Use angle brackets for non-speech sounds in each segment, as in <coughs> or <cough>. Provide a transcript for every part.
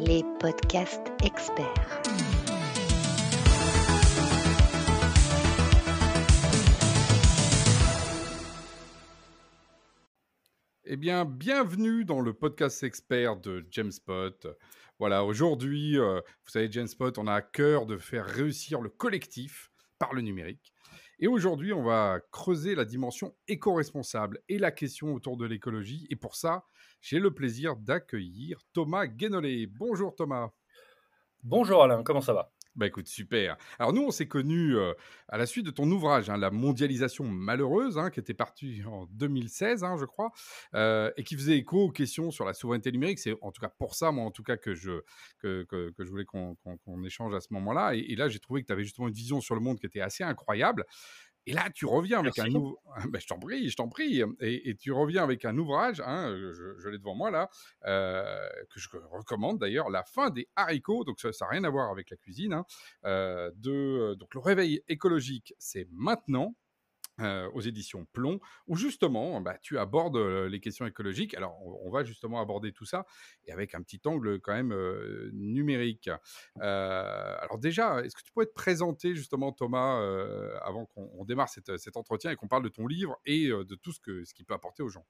les podcasts experts. Eh bien, bienvenue dans le podcast expert de Jamespot. Voilà, aujourd'hui, euh, vous savez, Jamespot, on a à cœur de faire réussir le collectif par le numérique. Et aujourd'hui, on va creuser la dimension éco-responsable et la question autour de l'écologie. Et pour ça, j'ai le plaisir d'accueillir Thomas Guénolé. Bonjour Thomas. Bonjour Alain, comment ça va? Bah écoute, super. Alors nous, on s'est connus à la suite de ton ouvrage, hein, La mondialisation malheureuse, hein, qui était parti en 2016, hein, je crois, et qui faisait écho aux questions sur la souveraineté numérique. C'est en tout cas pour ça, moi, en tout cas, que je, que, que, je voulais qu'on échange à ce moment-là. Et, là, j'ai trouvé que tu avais justement une vision sur le monde qui était assez incroyable. Et là, tu reviens avec un nouveau. Ben, je t'en prie, je t'en prie. Et, tu reviens avec un ouvrage, hein, je, l'ai devant moi là, euh, que je recommande d'ailleurs, La fin des haricots. Donc ça n'a rien à voir avec la cuisine. Hein, euh, de, donc le réveil écologique, c'est maintenant. Euh, aux éditions Plomb, où justement, bah, tu abordes euh, les questions écologiques. Alors, on, va justement aborder tout ça, et avec un petit angle quand même euh, numérique. alors déjà, est-ce que tu pourrais te présenter justement, Thomas, avant qu'on démarre cet entretien et qu'on parle de ton livre et de tout ce qu'il ce peut apporter aux gens?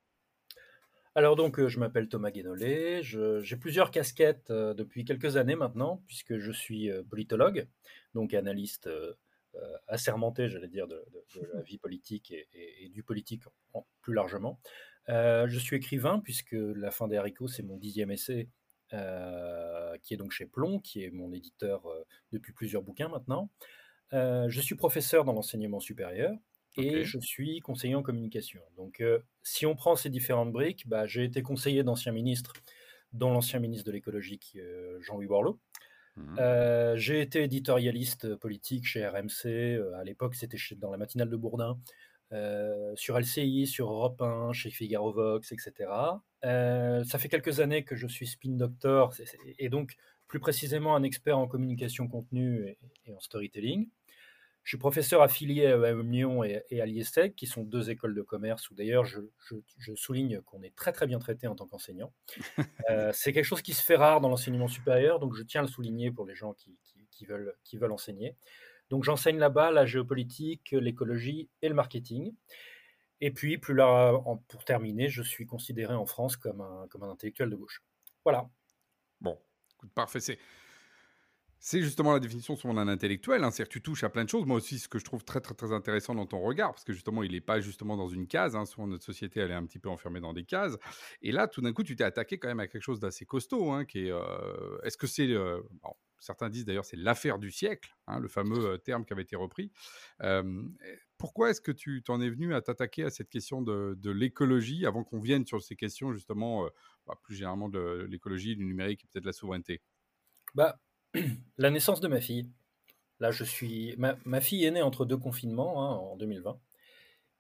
Alors donc, je m'appelle Thomas Guénolé, j'ai plusieurs casquettes depuis quelques années maintenant, puisque je suis politologue, donc analyste assermenté, j'allais dire, de, la vie politique et, du politique plus largement. Euh, je suis écrivain, puisque La fin des haricots, c'est mon dixième essai, euh, qui est donc chez Plomb, qui est mon éditeur depuis plusieurs bouquins maintenant. je suis professeur dans l'enseignement supérieur et je suis conseiller en communication. Donc, si on prend ces différentes briques, bah, j'ai été conseiller d'anciens ministres, dont l'ancien ministre de l'écologie, Jean-Louis Borloo, Mmh. Euh, j'ai été éditorialiste politique chez RMC. Euh, à l'époque, c'était dans la matinale de Bourdin. Euh, sur LCI, sur Europe 1, chez Figaro Vox, etc. ça fait quelques années que je suis spin doctor et donc plus précisément un expert en communication contenu et en storytelling. Je suis professeur affilié à Lyon et, à l'IESEG, qui sont deux écoles de commerce où d'ailleurs je, souligne qu'on est très très bien traité en tant qu'enseignant. <laughs> Euh, c'est quelque chose qui se fait rare dans l'enseignement supérieur, donc je tiens à le souligner pour les gens qui, veulent, qui veulent enseigner. Donc j'enseigne là-bas la géopolitique, l'écologie et le marketing. Et puis, plus là, pour terminer, je suis considéré en France comme un, comme un intellectuel de gauche. Voilà. Bon, parfait. C'est justement la définition de son intellectuel, hein, c'est-à-dire que tu touches à plein de choses. Moi aussi, ce que je trouve très très très intéressant dans ton regard, parce que justement, il n'est pas justement dans une case. Hein, souvent, notre société, elle est un petit peu enfermée dans des cases. Et là, tout d'un coup, tu t'es attaqué quand même à quelque chose d'assez costaud, hein, qui est. Euh, est-ce que c'est certains disent d'ailleurs c'est l'affaire du siècle, le fameux euh, terme qui avait été repris. pourquoi est-ce que tu t'en es venu à t'attaquer à cette question de, l'écologie avant qu'on vienne sur ces questions justement euh, bah, plus généralement de l'écologie, du numérique et peut-être de la souveraineté? Bah, <clears throat> la naissance de ma fille. Là, je suis. Ma, fille est née entre deux confinements hein, en 2020.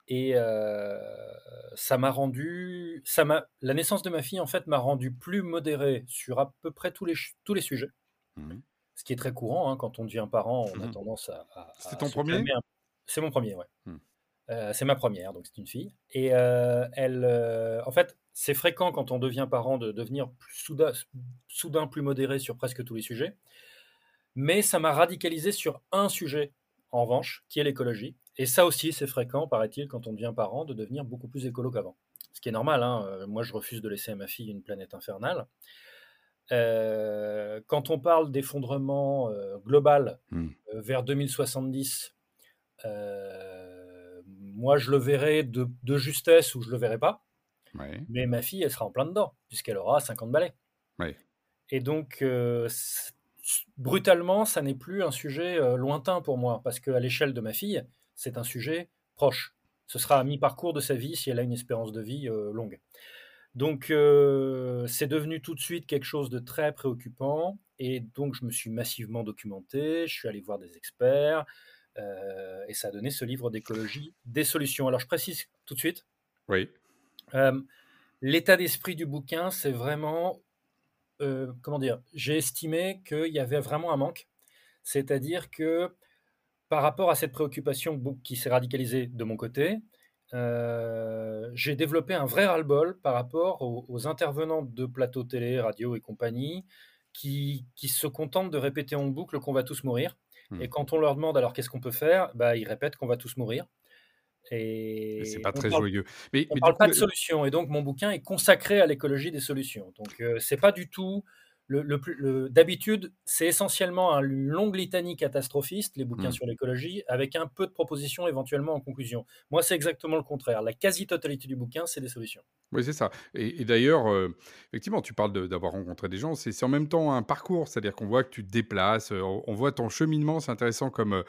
Et euh, ça m'a rendu. Ça m'a, la naissance de ma fille, en fait, m'a rendu plus modéré sur à peu près tous les, tous les sujets. Mmh. Ce qui est très courant. Hein, quand on devient parent, on a mmh tendance à. C'est ton premier? C'est mon premier, ouais. Mmh. Euh, c'est ma première, donc c'est une fille. Et euh, elle. en fait, c'est fréquent quand on devient parent de devenir soudain, soudain plus modéré sur presque tous les sujets. Mais ça m'a radicalisé sur un sujet, en revanche, qui est l'écologie. Et ça aussi, c'est fréquent, paraît-il, quand on devient parent, de devenir beaucoup plus écolo qu'avant. Ce qui est normal. Hein. Euh, moi, je refuse de laisser à ma fille une planète infernale. Euh, quand on parle d'effondrement euh, global hmm. vers 2070, moi, je le verrai de, justesse ou je le verrai pas. Mais ma fille, elle sera en plein dedans, puisqu'elle aura 50 balais. Et donc, euh, brutalement, ça n'est plus un sujet euh, lointain pour moi, parce qu'à l'échelle de ma fille, c'est un sujet proche. Ce sera à mi-parcours de sa vie si elle a une espérance de vie euh, longue. Donc, c'est devenu tout de suite quelque chose de très préoccupant. Et donc, je me suis massivement documenté, je suis allé voir des experts, et ça a donné ce livre d'écologie, des solutions. Alors, je précise tout de suite. Oui. Euh, l'état d'esprit du bouquin, c'est vraiment, euh, comment dire, j'ai estimé qu'il y avait vraiment un manque. C'est-à-dire que par rapport à cette préoccupation qui s'est radicalisée de mon côté, euh, j'ai développé un vrai ras-le-bol par rapport aux, intervenants de plateaux télé, radio et compagnie qui, qui se contentent de répéter en boucle qu'on va tous mourir. Hmm. Et quand on leur demande alors qu'est-ce qu'on peut faire, bah, ils répètent qu'on va tous mourir. Et Et c'est pas très parle, joyeux. Mais, on du parle coup, pas de solutions. Et donc mon bouquin est consacré à l'écologie des solutions. Donc euh, c'est pas du tout le, le plus- le- d'habitude, c'est essentiellement un- une longue litanie catastrophiste, les bouquins hmm. sur l'écologie, avec un peu de propositions éventuellement en conclusion. Moi, c'est exactement le contraire. La quasi-totalité du bouquin, c'est des solutions. Oui, c'est ça. Et, et d'ailleurs, euh, effectivement, tu parles de- d'avoir rencontré des gens. C'est en même temps un parcours, c'est-à-dire qu'on voit que tu te déplaces, euh, on, on voit ton cheminement. C'est intéressant comme,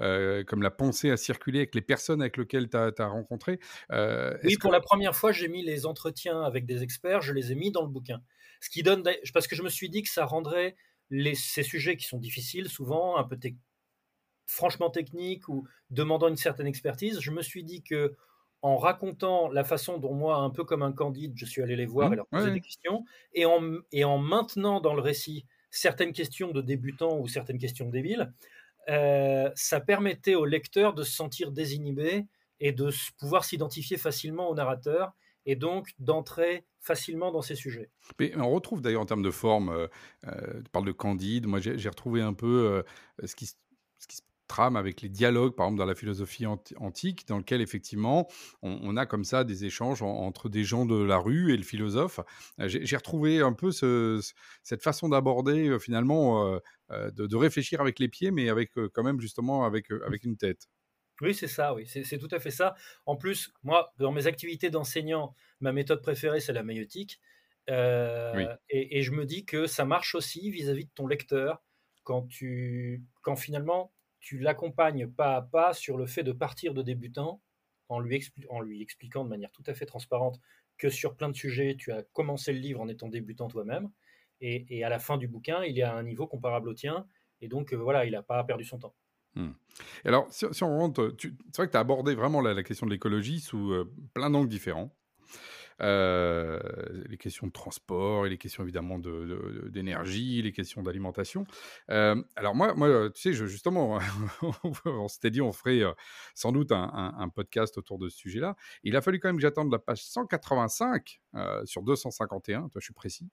euh, comme la pensée a circulé avec les personnes avec lesquelles tu as, rencontré. Euh, Oui, que. pour la première fois, j'ai mis les entretiens avec des experts, je les ai mis dans le bouquin. Ce qui donne, parce que je me suis dit que ça rendrait les, ces sujets qui sont difficiles, souvent un peu franchement techniques ou demandant une certaine expertise, je me suis dit que en racontant la façon dont moi, un peu comme un candide, je suis allé les voir Hmm, et leur poser ouais. des questions, et en, et en maintenant dans le récit certaines questions de débutants ou certaines questions débiles, euh, ça permettait au lecteur de se sentir désinhibé et de pouvoir s'identifier facilement au narrateur et donc d'entrer facilement dans ces sujets. On retrouve d'ailleurs en termes de forme, euh, euh, tu parles de Candide, moi j'ai retrouvé un peu euh, ce, qui, se- trame avec les dialogues, par exemple dans la philosophie anti- antique, dans lequel effectivement on, a comme ça des échanges en- entre des gens de la rue et le philosophe. Euh, j'ai retrouvé un peu ce- ce- cette façon d'aborder finalement, de, réfléchir avec les pieds, mais avec quand même justement avec une tête. Oui, c'est ça, oui, c'est tout à fait ça. En plus, moi, dans mes activités d'enseignant, ma méthode préférée, c'est la maïeutique. Euh, Oui. et, et je me dis que ça marche aussi vis-à-vis de ton lecteur quand, tu, quand finalement tu l'accompagnes pas à pas sur le fait de partir de débutant en lui, expli- en lui expliquant de manière tout à fait transparente que sur plein de sujets, tu as commencé le livre en étant débutant toi-même. Et, et à la fin du bouquin, il est à un niveau comparable au tien. Et donc, euh, voilà, il n'a pas perdu son temps. Hmm. Alors, si, on rentre, c'est vrai que tu as abordé vraiment la, question de l'écologie sous euh, plein d'angles différents. Euh, les questions de transport et les questions évidemment de- de- d'énergie, les questions d'alimentation. Euh, alors moi, moi, tu sais, justement, <laughs> on s'était dit on ferait sans doute un, un- podcast autour de ce sujet-là. Il a fallu quand même que j'attende la page 185 euh, sur 251, toi je suis précis,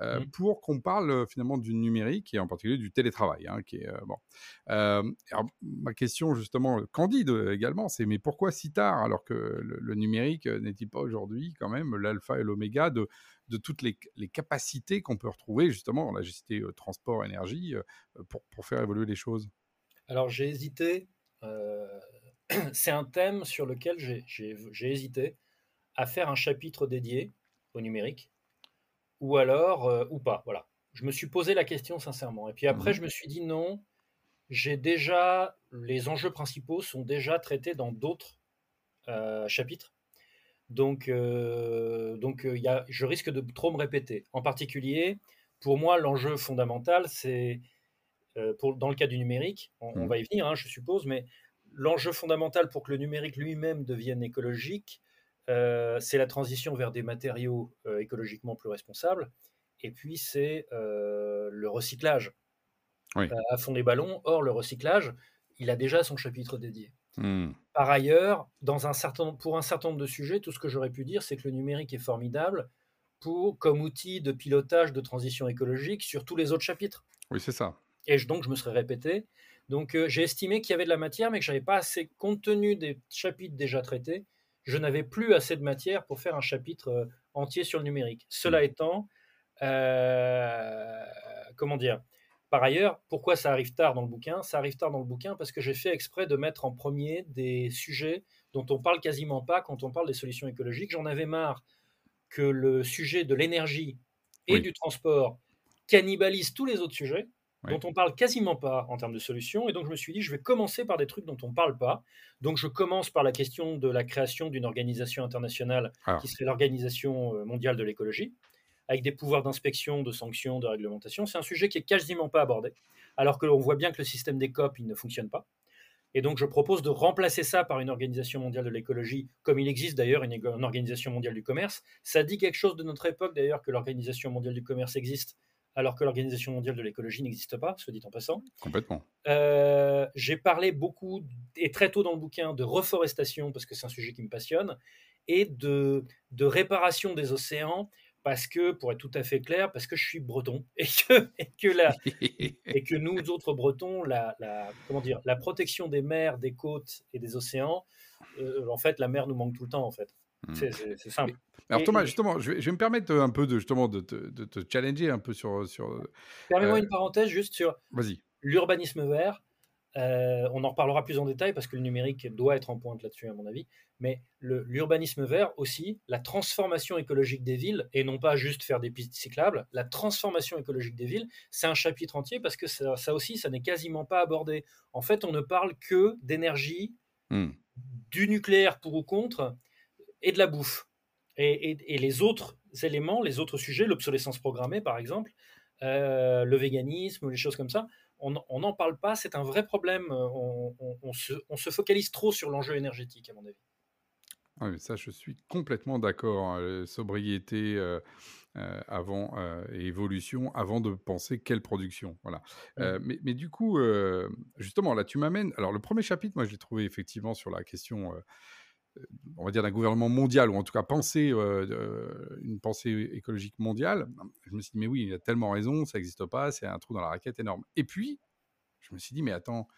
euh, Mm. pour qu'on parle euh, finalement du numérique et en particulier du télétravail, hein, qui est euh, bon. Euh, alors, ma question justement candide euh, également, c'est mais pourquoi si tard alors que le, le numérique euh, n'est-il pas aujourd'hui quand même l'alpha et l'oméga de, de toutes les, les capacités qu'on peut retrouver justement, là j'ai cité euh, transport, énergie, euh, pour, pour faire évoluer les choses? Alors j'ai hésité, euh, <clears throat> c'est un thème sur lequel j'ai hésité à faire un chapitre dédié au numérique, ou alors, euh, ou pas, voilà. Je me suis posé la question sincèrement. Et puis après, Mhm. je me suis dit non, j'ai déjà, les enjeux principaux sont déjà traités dans d'autres euh, chapitres. Donc, euh, donc euh, il y a, je risque de trop me répéter. En particulier, pour moi, l'enjeu fondamental, c'est, pour, dans le cas du numérique, on, on Mhm. va y venir, hein, je suppose, mais l'enjeu fondamental pour que le numérique lui-même devienne écologique, euh, c'est la transition vers des matériaux euh, écologiquement plus responsables. Et puis, c'est euh, le recyclage Oui. à fond les ballons. Or, le recyclage, il a déjà son chapitre dédié. Hmm. Par ailleurs, dans un certain, pour un certain nombre de sujets, tout ce que j'aurais pu dire, c'est que le numérique est formidable pour, comme outil de pilotage de transition écologique sur tous les autres chapitres. Oui, c'est ça. Et je- donc, je me serais répété. Donc, j'ai estimé qu'il y avait de la matière, mais que j'avais pas assez, compte tenu des chapitres déjà traités, je n'avais plus assez de matière pour faire un chapitre euh, entier sur le numérique. Cela étant, euh, comment dire? Par ailleurs, pourquoi ça arrive tard dans le bouquin? Ça arrive tard dans le bouquin parce que j'ai fait exprès de mettre en premier des sujets dont on parle quasiment pas quand on parle des solutions écologiques. J'en avais marre que le sujet de l'énergie et Oui. du transport cannibalise tous les autres sujets Oui. dont on parle quasiment pas en termes de solutions. Et donc, je me suis dit, je vais commencer par des trucs dont on parle pas. Donc, je commence par la question de la création d'une organisation internationale Ah. qui serait l'Organisation euh, mondiale de l'écologie, avec des pouvoirs d'inspection, de sanctions, de réglementation. C'est un sujet qui est quasiment pas abordé, alors que l'on voit bien que le système des COP, il ne fonctionne pas. Et donc, je propose de remplacer ça par une organisation mondiale de l'écologie, comme il existe d'ailleurs une, une organisation mondiale du commerce. Ça dit quelque chose de notre époque d'ailleurs que l'organisation mondiale du commerce existe, alors que l'organisation mondiale de l'écologie n'existe pas, soit dit en passant. Complètement. Euh, j'ai parlé beaucoup et très tôt dans le bouquin de reforestation parce que c'est un sujet qui me passionne et de, de réparation des océans parce que, pour être tout à fait clair, parce que je suis breton <laughs> et que, et que, la, <laughs> et que nous autres bretons, la, la, comment dire, la protection des mers, des côtes et des océans, euh, en fait, la mer nous manque tout le temps, en fait. Hmm. C'est simple. Alors Thomas, justement, je vais, je vais, me permettre un peu de justement de te, de te challenger un peu sur. sur Permets-moi euh... une parenthèse juste sur l'urbanisme vert. Euh, on en reparlera plus en détail parce que le numérique doit être en pointe là-dessus, à mon avis. Mais l'urbanisme vert aussi, la transformation écologique des villes, et non pas juste faire des pistes cyclables, la transformation écologique des villes, c'est un chapitre entier parce que ça, ça aussi, ça n'est quasiment pas abordé. En fait, on ne parle que d'énergie, hmm. du nucléaire pour ou contre, et de la bouffe. Et, et, et les autres éléments, les autres sujets, l'obsolescence programmée par exemple, euh, le véganisme les choses comme ça, on n'en parle pas, c'est un vrai problème. On, on, on, se, on, se, focalise trop sur l'enjeu énergétique, à mon avis. Oui, mais ça, je suis complètement d'accord. Hein. Sobriété euh, euh, avant euh, et évolution avant de penser quelle production. Voilà. Mmh. Euh, mais, mais, du coup, euh, justement, là, tu m'amènes. Alors, le premier chapitre, moi, je l'ai trouvé effectivement sur la question on va dire d'un gouvernement mondial, ou en tout cas penser euh, une pensée écologique mondiale, je me suis dit, mais oui, il a tellement raison, ça n'existe pas, c'est un trou dans la raquette énorme. Et puis, je me suis dit, mais attends,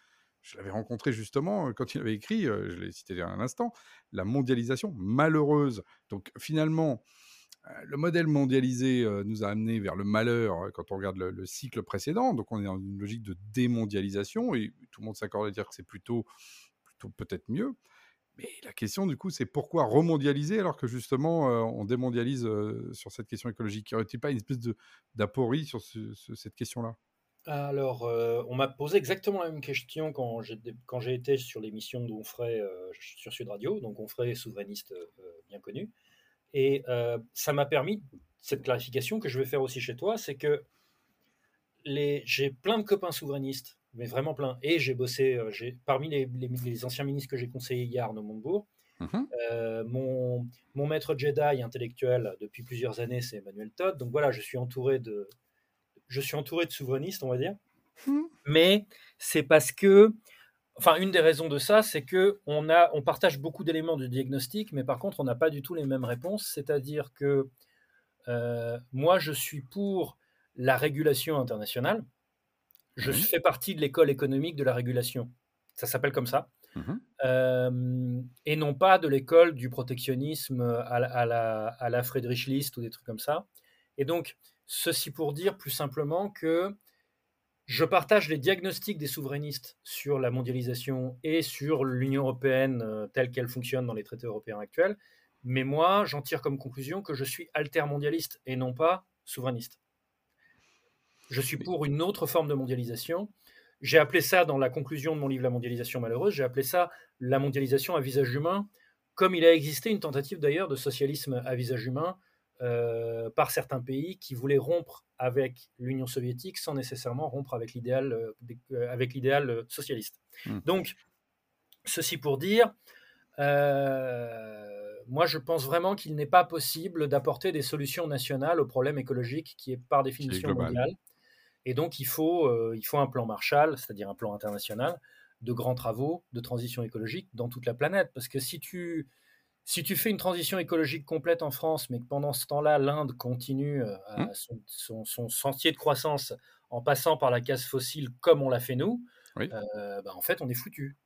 je l'avais rencontré justement quand il avait écrit, je l'ai cité un instant, la mondialisation malheureuse. Donc finalement, le modèle mondialisé nous a amené vers le malheur quand on regarde le, le, cycle précédent. Donc on est dans une logique de démondialisation et tout le monde s'accorde à dire que c'est plutôt, plutôt peut-être mieux. Mais la question, du coup, c'est pourquoi remondialiser alors que justement, on démondialise sur cette question écologique? Y aurait-il pas une espèce d'aporie sur ce, ce, cette question-là? Alors, on m'a posé exactement la même question quand j'ai été sur l'émission d'Onfray sur Sud Radio, donc Onfray souverainiste bien connu. Et ça m'a permis, cette clarification que je vais faire aussi chez toi, c'est que j'ai plein de copains souverainistes mais vraiment plein. Et j'ai bossé, euh, j'ai parmi les, les, les, anciens ministres que j'ai conseillés hier, Arnaud Montebourg, mmh. euh, mon, mon, maître Jedi intellectuel depuis plusieurs années, c'est Emmanuel Todd. Donc voilà, je suis entouré de, je suis entouré de souverainistes, on va dire. Mmh. Mais c'est parce que, enfin, une des raisons de ça, c'est que on a, on partage beaucoup d'éléments du diagnostic, mais par contre, on n'a pas du tout les mêmes réponses. C'est-à-dire que euh, moi, je suis pour la régulation internationale je mmh. fais partie de l'école économique de la régulation. Ça s'appelle comme ça. Mmh. Euh, et non pas de l'école du protectionnisme à la, à, la, à la, Friedrich List ou des trucs comme ça. Et donc, ceci pour dire plus simplement que je partage les diagnostics des souverainistes sur la mondialisation et sur l'Union européenne euh, telle qu'elle fonctionne dans les traités européens actuels. Mais moi, j'en tire comme conclusion que je suis altermondialiste et non pas souverainiste. Je suis pour une autre forme de mondialisation. J'ai appelé ça, dans la conclusion de mon livre La mondialisation malheureuse, j'ai appelé ça la mondialisation à visage humain, comme il a existé une tentative d'ailleurs de socialisme à visage humain euh, par certains pays qui voulaient rompre avec l'Union soviétique sans nécessairement rompre avec l'idéal euh, avec l'idéal socialiste. Mmh. Donc, ceci pour dire, euh, moi je pense vraiment qu'il n'est pas possible d'apporter des solutions nationales au problème écologique qui est par définition mondial. Et donc, il faut, euh, il faut un plan Marshall, c'est-à-dire un plan international de grands travaux de transition écologique dans toute la planète. Parce que si tu, si tu fais une transition écologique complète en France, mais que pendant ce temps-là, l'Inde continue euh, à Mmh. son, son, son sentier de croissance en passant par la case fossile comme on l'a fait nous, Oui. euh, bah, en fait, on est foutu.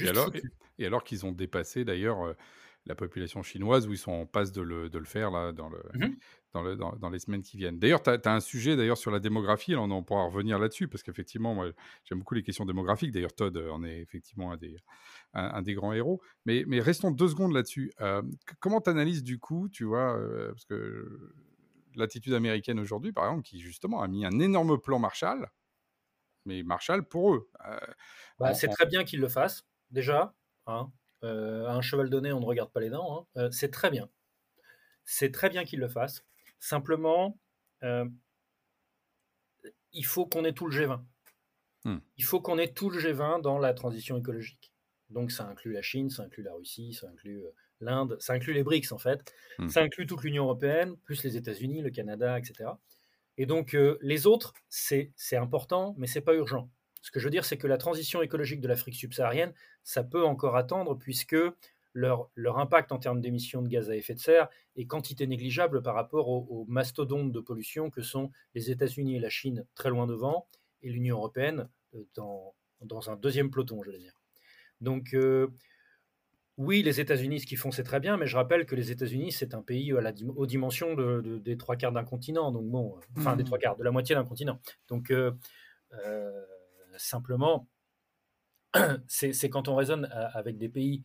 Et alors, et alors qu'ils ont dépassé d'ailleurs la population chinoise, où ils sont en passe de le, de le faire là, dans, le, Mhm. dans, le, dans, dans les semaines qui viennent. D'ailleurs, tu as, un sujet d'ailleurs sur la démographie, là, on pourra revenir là-dessus, parce qu'effectivement, moi, j'aime beaucoup les questions démographiques. D'ailleurs, Todd euh, en est effectivement un des, un, un des grands héros. Mais, mais restons deux secondes là-dessus. Euh, comment tu analyses du coup, tu vois, euh, parce que l'attitude américaine aujourd'hui, par exemple, qui justement a mis un énorme plan Marshall, mais Marshall pour eux. euh, Bah, c'est très bien qu'il le fasse, déjà. Hein. Euh, à un cheval donné, on ne regarde pas les dents. hein. Euh, c'est très bien. C'est très bien qu'il le fasse. Simplement, euh, il faut qu'on ait tout le G20. Hmm. Il faut qu'on ait tout le G20 dans la transition écologique. Donc ça inclut la Chine, ça inclut la Russie, ça inclut l'Inde, ça inclut les BRICS en fait, Hmm. ça inclut toute l'Union européenne, plus les États-Unis, le Canada, etc. Et donc euh, les autres, c'est c'est important, mais c'est pas urgent. Ce que je veux dire, c'est que la transition écologique de l'Afrique subsaharienne, ça peut encore attendre puisque leur, leur impact en termes d'émissions de gaz à effet de serre est quantité négligeable par rapport aux, mastodontes de pollution que sont les États-Unis et la Chine très loin devant, et l'Union européenne euh, dans, dans un deuxième peloton, je veux dire. Donc, euh, oui, les États-Unis, ce qu'ils font, c'est très bien, mais je rappelle que les États-Unis, c'est un pays à la, aux dimensions de, des trois quarts d'un continent, donc bon, euh, enfin des mmh. trois quarts, de la moitié d'un continent. Donc, simplement, <clears throat> c'est quand on raisonne avec des pays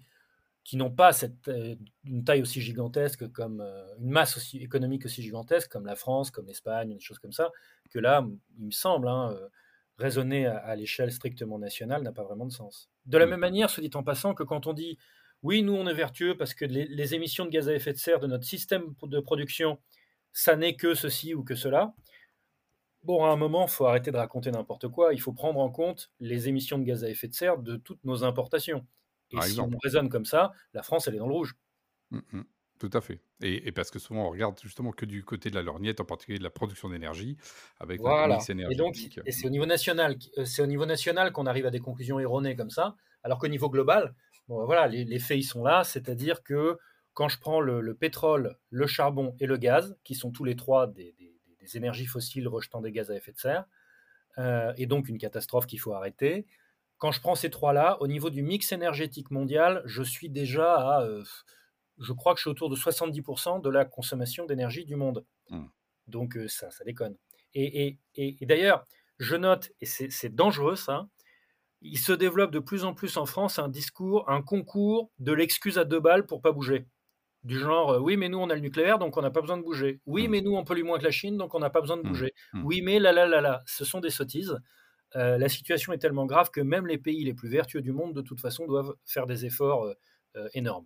qui n'ont pas cette, euh, une taille aussi gigantesque, comme euh, une masse aussi économique aussi gigantesque, comme la France, comme l'Espagne, des choses comme ça, que là, il me semble, hein, euh, raisonner à, l'échelle strictement nationale n'a pas vraiment de sens. De la mm. même manière, se dit en passant, que quand on dit oui, nous on est vertueux parce que les, émissions de gaz à effet de serre de notre système de production, ça n'est que ceci ou que cela. Bon, à un moment, il faut arrêter de raconter n'importe quoi. Il faut prendre en compte les émissions de gaz à effet de serre de toutes nos importations. Et si on raisonne comme ça, la France, elle est dans le rouge. Mmh, mmh. Tout à fait. Et, parce que souvent, on regarde justement que du côté de la lorgnette, en particulier de la production d'énergie, avec voilà. mix énergétique. Et, et c'est au niveau national, euh, c'est au niveau national qu'on arrive à des conclusions erronées comme ça, alors qu'au niveau global, bon, voilà, les, faits ils sont là, c'est-à-dire que quand je prends le, pétrole, le charbon et le gaz, qui sont tous les trois des, énergies fossiles rejetant des gaz à effet de serre, euh, et donc une catastrophe qu'il faut arrêter, quand je prends ces trois-là, au niveau du mix énergétique mondial, je suis déjà à, euh, je crois que je suis autour de 70% de la consommation d'énergie du monde. Mmh. Donc euh, ça, ça déconne. Et, d'ailleurs, je note, et c'est dangereux ça, il se développe de plus en plus en France un discours, un concours de l'excuse à deux balles pour pas bouger. Du genre, euh, oui, mais nous, on a le nucléaire, donc on n'a pas besoin de bouger. Oui, mmh. mais nous, on pollue moins que la Chine, donc on n'a pas besoin de mmh. bouger. Oui, mais là, là, là, là, ce sont des sottises. Euh, la situation est tellement grave que même les pays les plus vertueux du monde, de toute façon, doivent faire des efforts euh, énormes.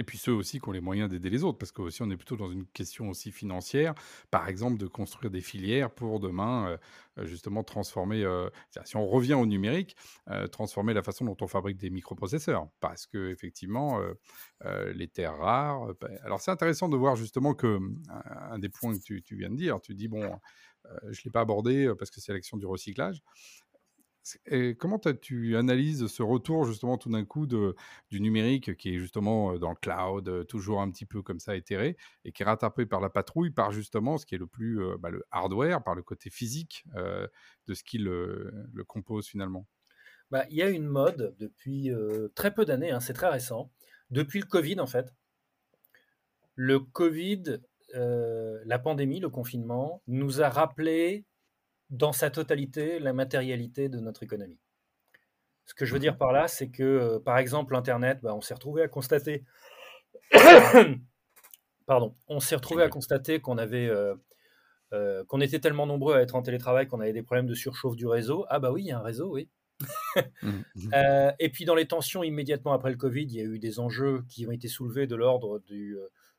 Et puis ceux aussi qui ont les moyens d'aider les autres, parce qu'aussi on est plutôt dans une question aussi financière, par exemple de construire des filières pour demain justement transformer, si on revient au numérique, transformer la façon dont on fabrique des microprocesseurs, parce que effectivement les terres rares. Bah, alors c'est intéressant de voir justement que un des points que tu, tu viens de dire, tu dis bon euh, je l'ai pas abordé euh, parce que c'est l'action du recyclage. Comment tu analyses ce retour justement tout d'un coup de, du numérique qui est justement euh, dans le cloud, toujours un petit peu comme ça éthéré, et qui est rattrapé par la patrouille, par justement ce qui est le plus bah, le hardware, par le côté physique de ce qui le, compose finalement? Bah, Il y a une mode depuis très peu d'années, hein, c'est très récent, depuis le Covid en fait. Le Covid euh, la pandémie, le confinement, nous a rappelé dans sa totalité la matérialité de notre économie. Ce que je veux dire par là, c'est que, euh, par exemple, Internet, bah, on s'est retrouvé à constater, <coughs> pardon, on s'est retrouvé à constater qu'on avait, euh, qu'on était tellement nombreux à être en télétravail qu'on avait des problèmes de surchauffe du réseau. Ah bah oui, il y a un réseau, oui. Mmh, mmh. <laughs> et puis dans les tensions immédiatement après le Covid, il y a eu des enjeux qui ont été soulevés de l'ordre du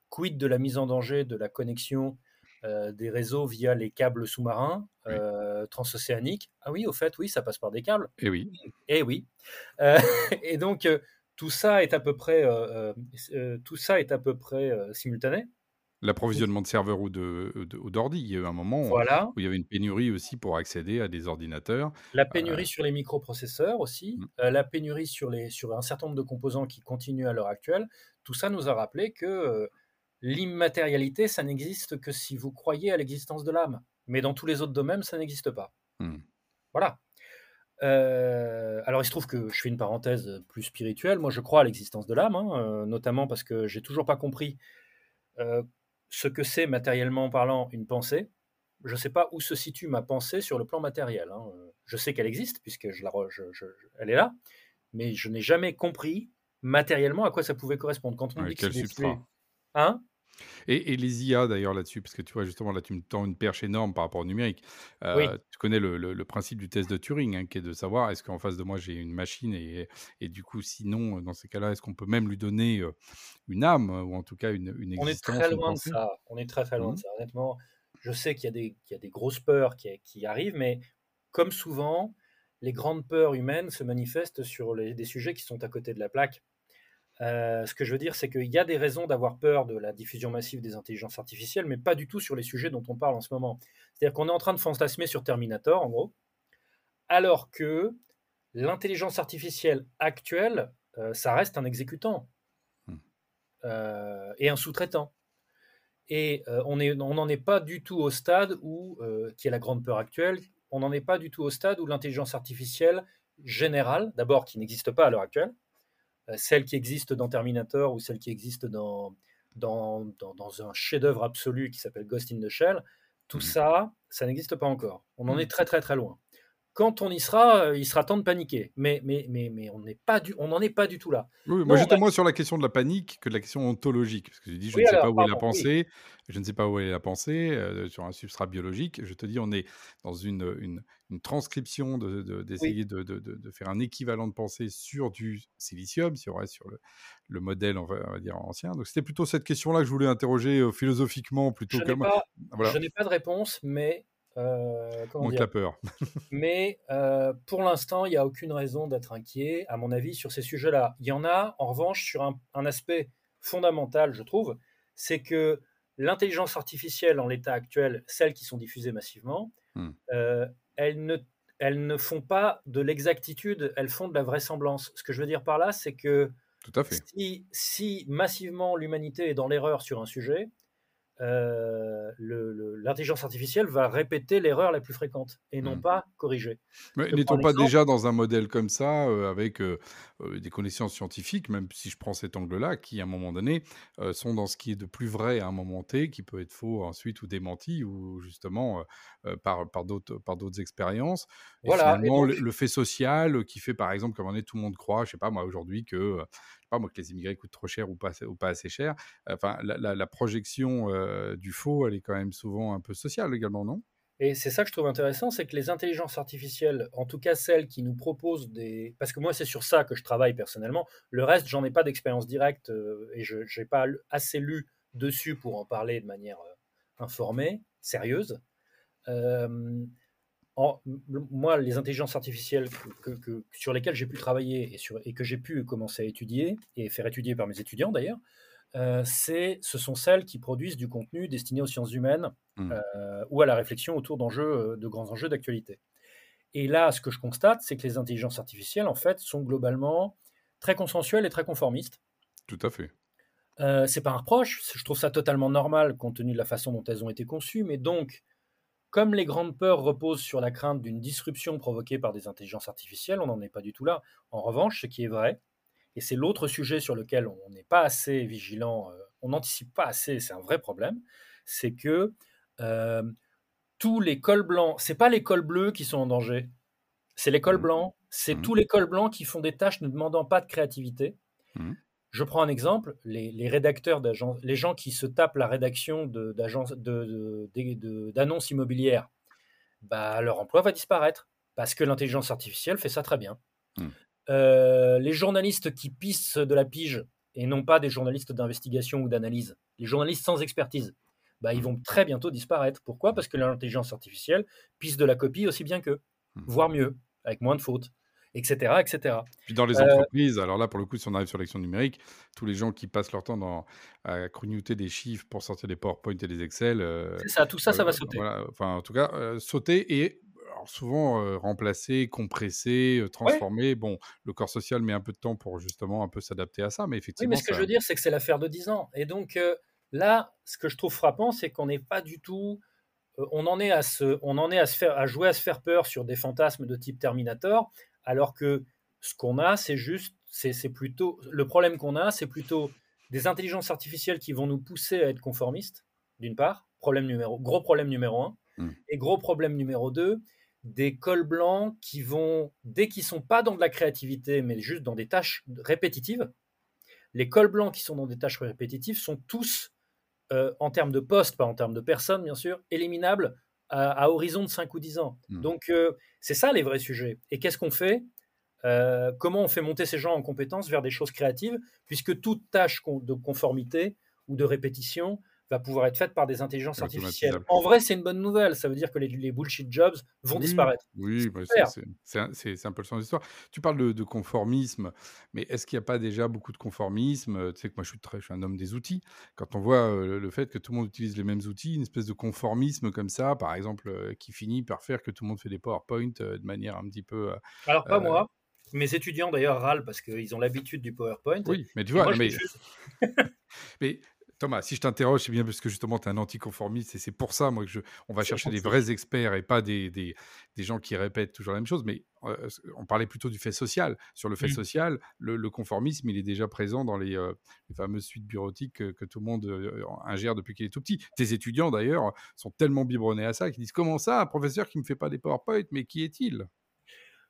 quid de la mise en danger de la connexion euh, des réseaux via les câbles sous-marins euh, transocéaniques Ah oui, au fait, oui, ça passe par des câbles. Et eh oui. Et eh oui. Euh, <laughs> et donc tout ça est à peu près, tout ça est à peu près simultané. L'approvisionnement de serveurs ou d'ordi, il y a eu un moment où il y avait une pénurie aussi pour accéder à des ordinateurs. La pénurie sur les microprocesseurs aussi, mmh. la pénurie sur, les, sur un certain nombre de composants qui continuent à l'heure actuelle. Tout ça nous a rappelé que l'immatérialité, ça n'existe que si vous croyez à l'existence de l'âme. Mais dans tous les autres domaines, ça n'existe pas. Hmm. Voilà. Euh, alors il se trouve que je fais une parenthèse plus spirituelle. Moi, je crois à l'existence de l'âme, hein, euh, notamment parce que j'ai toujours pas compris euh, ce que c'est matériellement parlant une pensée. Je ne sais pas où se situe ma pensée sur le plan matériel. Hein. Je sais qu'elle existe puisque je la, elle est là, mais je n'ai jamais compris matériellement à quoi ça pouvait correspondre. Quand on dit que c'est Hein? Et, les IA d'ailleurs là-dessus, parce que tu vois justement là tu me tends une perche énorme par rapport au numérique. Euh, tu connais le, principe du test de Turing, hein, qui est de savoir est-ce qu'en face de moi j'ai une machine et, et, du coup sinon dans ces cas-là est-ce qu'on peut même lui donner euh, une âme ou en tout cas une, une existence. On est très loin de ça. On est très très loin de mmh. ça. Honnêtement, je sais qu'il y, a des, y a des grosses peurs qui, qui, arrivent, mais comme souvent, les grandes peurs humaines se manifestent sur les, des sujets qui sont à côté de la plaque. Euh, ce que je veux dire, c'est qu'il y a des raisons d'avoir peur de la diffusion massive des intelligences artificielles, mais pas du tout sur les sujets dont on parle en ce moment. C'est-à-dire qu'on est en train de fantasmer sur Terminator, en gros, alors que l'intelligence artificielle actuelle, euh, ça reste un exécutant. Hmm. et un sous-traitant. Et on n'en est pas du tout au stade où, qui est la grande peur actuelle, on n'en est pas du tout au stade où l'intelligence artificielle générale, d'abord qui n'existe pas à l'heure actuelle, celle qui existe dans Terminator ou celle qui existe dans, dans, dans, un chef-d'œuvre absolu qui s'appelle Ghost in the Shell, tout mmh. ça, ça n'existe pas encore. On en mmh. est très très très loin quand on y sera, euh, il sera temps de paniquer. Mais, mais, mais, mais on n'en pas du, est pas du tout là. Oui, moi j'étais moins sur la question de la panique que de la question ontologique. Parce que je dis, je ne sais pas où est la pensée, je ne sais pas où est la pensée euh, sur un substrat biologique. Je te dis, on est dans une, une, une transcription d'essayer de, de, de, de, faire un équivalent de pensée sur du silicium, si on reste sur le, le modèle, on va, dire, ancien. Donc c'était plutôt cette question-là que je voulais interroger euh, philosophiquement plutôt je que... Je n'ai pas de réponse, mais euh, la peur. <laughs> Mais euh, pour l'instant, il n'y a aucune raison d'être inquiet, à mon avis, sur ces sujets-là. Il y en a, en revanche, sur un, aspect fondamental, je trouve, c'est que l'intelligence artificielle, en l'état actuel, celles qui sont diffusées massivement, hmm. euh, elles, ne, elles ne font pas de l'exactitude, elles font de la vraisemblance. Ce que je veux dire par là, c'est que Tout à fait. Si, si massivement l'humanité est dans l'erreur sur un sujet, euh, l'intelligence artificielle va répéter l'erreur la plus fréquente et non mmh. pas corriger. Mais n'est-on pas déjà dans un modèle comme ça, euh, avec euh, des connaissances scientifiques, même si je prends cet angle-là, qui à un moment donné sont dans ce qui est de plus vrai à un moment T, qui peut être faux ensuite ou démenti, ou justement par, par d'autres expériences. voilà, finalement, le, fait social qui fait par exemple, comme on est, tout le monde croit, je sais pas moi aujourd'hui, que moi, que les immigrés coûtent trop cher ou pas, ou pas assez cher. Enfin, la, projection euh, du faux, elle est quand même souvent un peu sociale également, non? Et c'est ça que je trouve intéressant, c'est que les intelligences artificielles, en tout cas celles qui nous proposent des... Parce que moi, c'est sur ça que je travaille personnellement. Le reste, j'en ai pas d'expérience directe euh, et je n'ai pas assez lu dessus pour en parler de manière euh, informée, sérieuse moi, les intelligences artificielles que, sur lesquelles j'ai pu travailler et, sur, et que j'ai pu commencer à étudier, et faire étudier par mes étudiants d'ailleurs, euh, ce sont celles qui produisent du contenu destiné aux sciences humaines mmh. euh, ou à la réflexion autour d'enjeux, euh, de grands enjeux d'actualité. Et là, ce que je constate, c'est que les intelligences artificielles, en fait, sont globalement très consensuelles et très conformistes. Tout à fait. Euh, c'est pas un reproche, je trouve ça totalement normal compte tenu de la façon dont elles ont été conçues, mais donc comme les grandes peurs reposent sur la crainte d'une disruption provoquée par des intelligences artificielles, on n'en est pas du tout là. En revanche, ce qui est vrai, et c'est l'autre sujet sur lequel on n'est pas assez vigilant, euh, on n'anticipe pas assez, c'est un vrai problème, c'est que euh, tous les cols blancs, c'est pas les cols bleus qui sont en danger, c'est les cols mmh. blancs, c'est mmh. tous les cols blancs qui font des tâches ne demandant pas de créativité. Mmh. Je prends un exemple, les, rédacteurs d'agence, les gens qui se tapent la rédaction d'annonces de, immobilières, bah, leur emploi va disparaître parce que l'intelligence artificielle fait ça très bien. Hmm. Euh, les journalistes qui pissent de la pige et non pas des journalistes d'investigation ou d'analyse, les journalistes sans expertise, bah, ils hmm. vont très bientôt disparaître. Pourquoi? Parce que l'intelligence artificielle pisse de la copie aussi bien qu'eux, hmm. voire mieux, avec moins de fautes etc., etc. Puis dans les euh, entreprises, alors là, pour le coup, si on arrive sur l'action numérique, tous les gens qui passent leur temps dans, à crugnoter des chiffres pour sortir des PowerPoint et des Excel. Euh, c'est ça, tout ça, ça va euh, sauter. enfin, en tout cas, sauter et souvent remplacer, compresser, transformer. Bon, le corps social met un peu de temps pour justement un peu s'adapter à ça, mais effectivement. Oui, mais ce que je veux dire, c'est que c'est l'affaire de 10 ans. Et donc là, ce que je trouve frappant, c'est qu'on n'est pas du tout on en est à se, on en est à se faire, à jouer à se faire peur sur des fantasmes de type Terminator, alors que ce qu'on a, c'est juste, c'est plutôt, le problème qu'on a, c'est plutôt des intelligences artificielles qui vont nous pousser à être conformistes, d'une part, problème numéro, gros problème numéro un, mmh. et gros problème numéro deux, des cols blancs qui vont, dès qu'ils sont pas dans de la créativité, mais juste dans des tâches répétitives, les cols blancs qui sont dans des tâches répétitives sont tous, euh, en termes de postes, pas en termes de personnes, bien sûr, éliminables à, horizon de 5 ou 10 ans. Hmm. Donc, euh, c'est ça les vrais sujets. Et qu'est-ce qu'on fait euh, Comment on fait monter ces gens en compétences vers des choses créatives, puisque toute tâche de conformité ou de répétition va pouvoir être faite par des intelligences artificielles. En vrai, c'est une bonne nouvelle. Ça veut dire que les, bullshit jobs vont disparaître. Oui, c'est un, peu le sens de l'histoire. Tu parles de, conformisme, mais est-ce qu'il n'y a pas déjà beaucoup de conformisme? Tu sais que moi, je suis, très, je suis un homme des outils. Quand on voit euh, le fait que tout le monde utilise les mêmes outils, une espèce de conformisme comme ça, par exemple, euh, qui finit par faire que tout le monde fait des PowerPoint euh, de manière un petit peu... Alors, pas moi. mes étudiants d'ailleurs râlent parce qu'ils ont l'habitude du PowerPoint. Oui, mais tu vois, mais... <laughs> mais Thomas, si je t'interroge, c'est bien parce que justement, tu es un anticonformiste et c'est pour ça, moi, que je, on va chercher des vrais experts et pas des, des, des, gens qui répètent toujours la même chose. Mais euh, on parlait plutôt du fait social. Sur le fait mmh. social, le, conformisme, il est déjà présent dans les, euh, les fameuses suites bureautiques que, tout le monde euh, ingère depuis qu'il est tout petit. Tes étudiants, d'ailleurs, sont tellement biberonnés à ça qu'ils disent Comment ça, un professeur qui ne me fait pas des PowerPoint, mais qui est-il?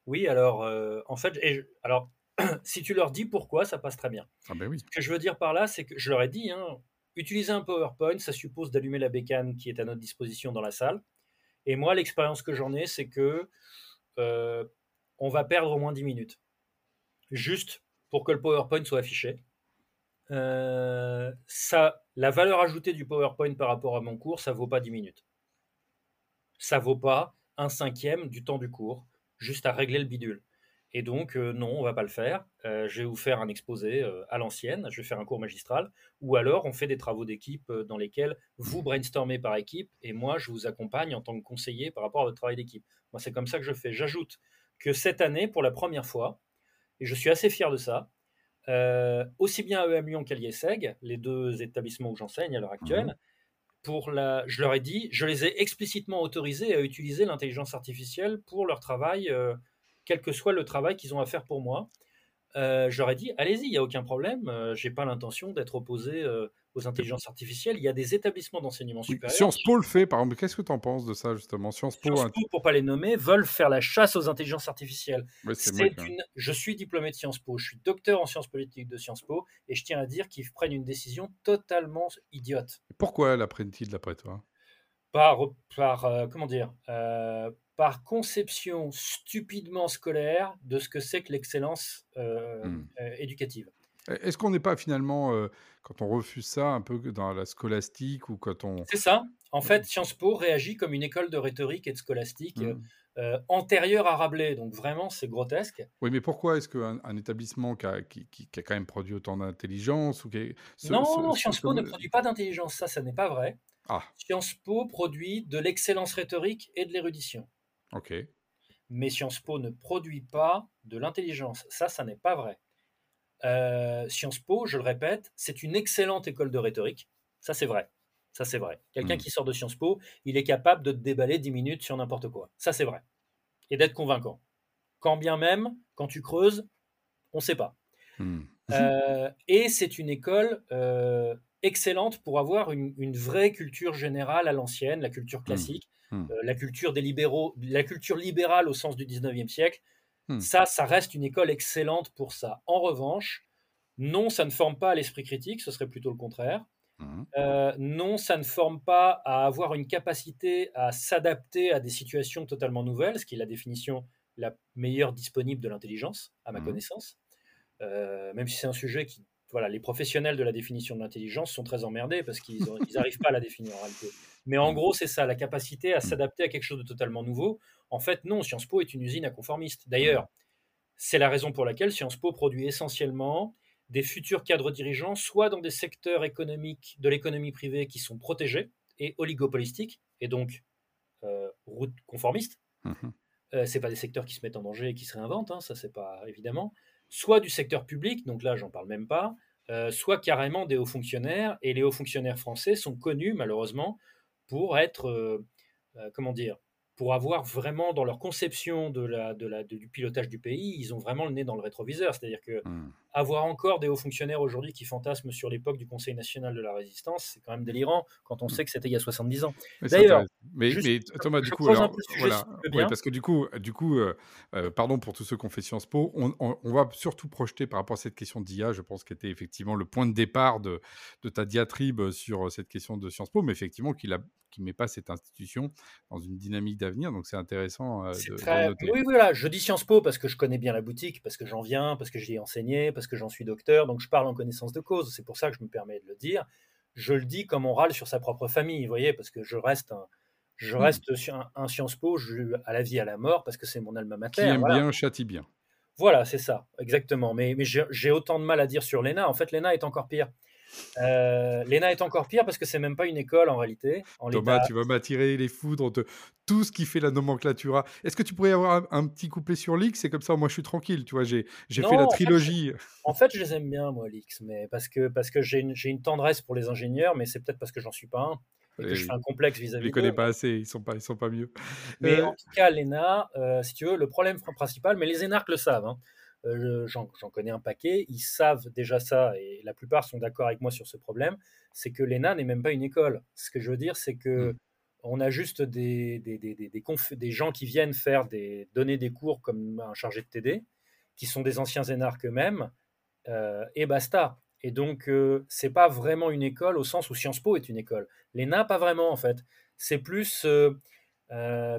Oui, alors, en fait, et alors, <clears throat> si tu leur dis pourquoi, ça passe très bien. Ah ben oui. Ce que je veux dire par là, c'est que je leur ai dit, hein, Utiliser un PowerPoint, ça suppose d'allumer la bécane qui est à notre disposition dans la salle. Et moi, l'expérience que j'en ai, c'est que euh, on va perdre au moins 10 minutes. Juste pour que le PowerPoint soit affiché. Euh, la valeur ajoutée du PowerPoint par rapport à mon cours, ça vaut pas 10 minutes. Ça vaut pas un cinquième du temps du cours, juste à régler le bidule. Et donc, euh, non, on va pas le faire. Euh, je vais vous faire un exposé euh, à l'ancienne, je vais faire un cours magistral, ou alors on fait des travaux d'équipe dans lesquels vous brainstormez par équipe et moi, je vous accompagne en tant que conseiller par rapport à votre travail d'équipe. Moi, c'est comme ça que je fais. J'ajoute que cette année, pour la première fois, et je suis assez fier de ça, aussi bien à EM Lyon qu'à l'IESEG, les deux établissements où j'enseigne à l'heure actuelle, mmh. pour la, je leur ai dit, je les ai explicitement autorisés à utiliser l'intelligence artificielle pour leur travail quel que soit le travail qu'ils ont à faire pour moi. Euh, J'aurais dit, allez-y, il n'y a aucun problème. Euh, je n'ai pas l'intention d'être opposé euh, aux intelligences artificielles. Il y a des établissements d'enseignement supérieur. Sciences Po le fait, par exemple. Qu'est-ce que tu en penses de ça, justement? Sciences Po, Sciences Po pour pas les nommer, veulent faire la chasse aux intelligences artificielles. une... Je suis diplômé de Sciences Po, je suis docteur en sciences politiques de Sciences Po, et je tiens à dire qu'ils prennent une décision totalement idiote. Pourquoi la prennent-ils, d'après toi? Par, par comment dire par conception stupidement scolaire de ce que c'est que l'excellence euh, mmh. euh, éducative. Est-ce qu'on n'est pas finalement, euh, quand on refuse ça, un peu dans la scolastique ou quand on... C'est ça. En fait, Sciences Po réagit comme une école de rhétorique et de scolastique mmh. antérieure à Rabelais. Donc vraiment, c'est grotesque. Oui, mais pourquoi est-ce qu'un un établissement qui a, qui, qui a, quand même produit autant d'intelligence ou qui Non, non, Sciences Po ne produit pas d'intelligence. Ça, ça n'est pas vrai. Ah. Sciences Po produit de l'excellence rhétorique et de l'érudition. Ok. Mais Sciences Po ne produit pas de l'intelligence. Ça, ça n'est pas vrai. Euh, Sciences Po, je le répète, c'est une excellente école de rhétorique. Ça, c'est vrai. Ça, c'est vrai. Quelqu'un hmm. qui sort de Sciences Po, il est capable de te déballer 10 minutes sur n'importe quoi. Ça, c'est vrai. Et d'être convaincant. Quand bien même, quand tu creuses, on ne sait pas. Hmm. Euh, et c'est une école euh, excellente pour avoir une, vraie culture générale à l'ancienne, la culture hmm. classique. Hmm. Euh, la culture des libéraux, la culture libérale au sens du 19e siècle, hmm. ça, ça reste une école excellente pour ça. En revanche, non, ça ne forme pas à l'esprit critique, ce serait plutôt le contraire. Hmm. Euh, non, ça ne forme pas à avoir une capacité à s'adapter à des situations totalement nouvelles, ce qui est la définition la meilleure disponible de l'intelligence, à ma connaissance. Euh, même si c'est un sujet qui, voilà, les professionnels de la définition de l'intelligence sont très emmerdés parce qu'ils <laughs> n'arrivent pas à la définir en réalité. Mais en gros, c'est ça, la capacité à mmh. s'adapter à quelque chose de totalement nouveau. En fait, non, Sciences Po est une usine à conformistes. D'ailleurs, c'est la raison pour laquelle Sciences Po produit essentiellement des futurs cadres dirigeants, soit dans des secteurs économiques de l'économie privée qui sont protégés et oligopolistiques, et donc euh, conformistes. Mmh euh, c'est pas des secteurs qui se mettent en danger et qui se réinventent, hein, ça c'est pas évidemment. Soit du secteur public, donc là j'en parle même pas, euh, soit carrément des hauts fonctionnaires, et les hauts fonctionnaires français sont connus malheureusement pour être, euh, euh, comment dire, pour avoir vraiment dans leur conception du pilotage du pays, ils ont vraiment le nez dans le rétroviseur. C'est-à-dire que hmm. Avoir encore des hauts fonctionnaires aujourd'hui qui fantasment sur l'époque du Conseil national de la résistance, c'est quand même délirant quand on hmm. sait que c'était il y a 70 ans. D'ailleurs, mais, Thomas, du coup, alors, voilà, parce que du coup, du coup euh, euh, pardon pour tous ceux qui ont fait Sciences Po, on, on, va surtout projeter par rapport à cette question d'IA, je pense qu'était effectivement le point de départ de, de, ta diatribe sur cette question de Sciences Po, mais effectivement qu'il a qui ne met pas cette institution dans une dynamique d'avenir. Donc c'est intéressant euh, de, Oui, voilà, je dis Sciences Po parce que je connais bien la boutique, parce que j'en viens, parce que j'y ai enseigné, parce que j'en suis docteur, donc je parle en connaissance de cause. C'est pour ça que je me permets de le dire. Je le dis comme on râle sur sa propre famille, vous voyez, parce que je reste un, je reste un, Sciences Po je, à la vie, à la mort, parce que c'est mon alma mater. Qui aime bien, châtie bien. Voilà, c'est ça, exactement. Mais, mais j'ai autant de mal à dire sur l'ENA. En fait, l'ENA est encore pire. Euh, L'ENA est encore pire parce que c'est même pas une école en réalité. En Thomas, tu vas m'attirer les foudres de tout ce qui fait la nomenclature. Est-ce que tu pourrais avoir un, petit couplet sur l'X C'est comme ça, moi je suis tranquille, tu vois, j'ai fait la trilogie. En fait, je les aime bien, moi, l'X, mais parce que, parce que j'ai une, une, tendresse pour les ingénieurs, mais c'est peut-être parce que j'en suis pas un. Et que je fais un complexe vis-à-vis. Je les connais pas assez, ils sont pas, ils sont pas mieux. Mais euh, en tout cas, l'ENA, euh, si tu veux, le problème principal, mais les énarques le savent. Hein, euh, j'en connais un paquet, ils savent déjà ça, et la plupart sont d'accord avec moi sur ce problème, c'est que l'ENA n'est même pas une école. Ce que je veux dire, c'est que mmh. on a juste des, des, des, des, gens qui viennent faire des, donner des cours comme un chargé de TD, qui sont des anciens énarques eux-mêmes, euh, et basta. Et donc, euh, c'est pas vraiment une école au sens où Sciences Po est une école. L'ENA, pas vraiment, en fait. C'est plus euh,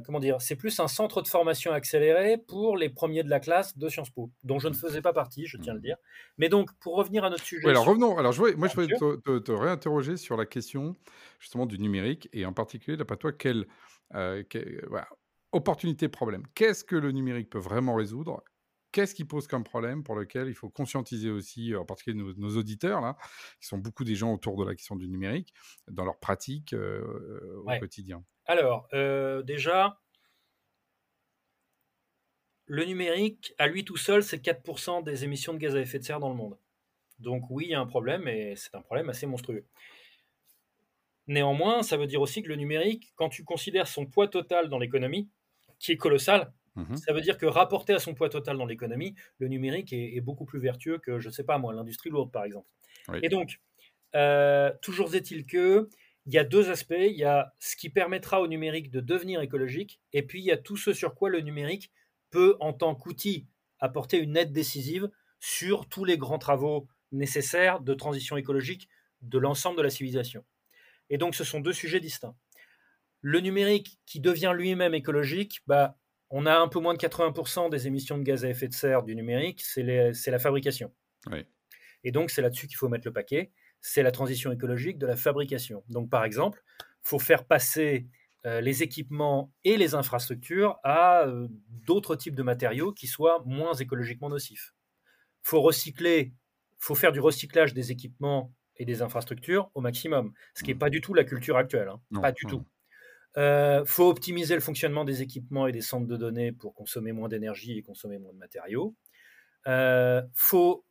comment dire, c'est plus un centre de formation accéléré pour les premiers de la classe de Sciences Po, dont je ne faisais pas partie, je tiens à le dire. Mais donc, pour revenir à notre sujet. alors revenons. Alors, je moi, je voulais te, réinterroger sur la question justement du numérique et en particulier, d'après toi, quelle, euh, opportunité, problème Qu'est-ce que le numérique peut vraiment résoudre Qu'est-ce qui pose comme problème pour lequel il faut conscientiser aussi, en particulier nos, auditeurs, là, qui sont beaucoup des gens autour de la question du numérique, dans leur pratique euh, au quotidien? Alors, euh, déjà, le numérique, à lui tout seul, c'est 4% des émissions de gaz à effet de serre dans le monde. Donc oui, il y a un problème, et c'est un problème assez monstrueux. Néanmoins, ça veut dire aussi que le numérique, quand tu considères son poids total dans l'économie, qui est colossal, mmh ça veut dire que rapporté à son poids total dans l'économie, le numérique est, beaucoup plus vertueux que, je ne sais pas moi, l'industrie lourde, par exemple. Et donc, euh, toujours est-il que il y a deux aspects. Il y a ce qui permettra au numérique de devenir écologique, et puis il y a tout ce sur quoi le numérique peut, en tant qu'outil, apporter une aide décisive sur tous les grands travaux nécessaires de transition écologique de l'ensemble de la civilisation. Et donc ce sont deux sujets distincts. Le numérique qui devient lui-même écologique, bah, on a un peu moins de 80% des émissions de gaz à effet de serre du numérique, c'est la fabrication. Et donc c'est là-dessus qu'il faut mettre le paquet c'est la transition écologique de la fabrication. Donc, par exemple, il faut faire passer euh, les équipements et les infrastructures à euh, d'autres types de matériaux qui soient moins écologiquement nocifs. Il faut recycler, faut faire du recyclage des équipements et des infrastructures au maximum, ce qui n'est mmh. pas du tout la culture actuelle, hein. pas du tout. Il euh, faut optimiser le fonctionnement des équipements et des centres de données pour consommer moins d'énergie et consommer moins de matériaux. Il faut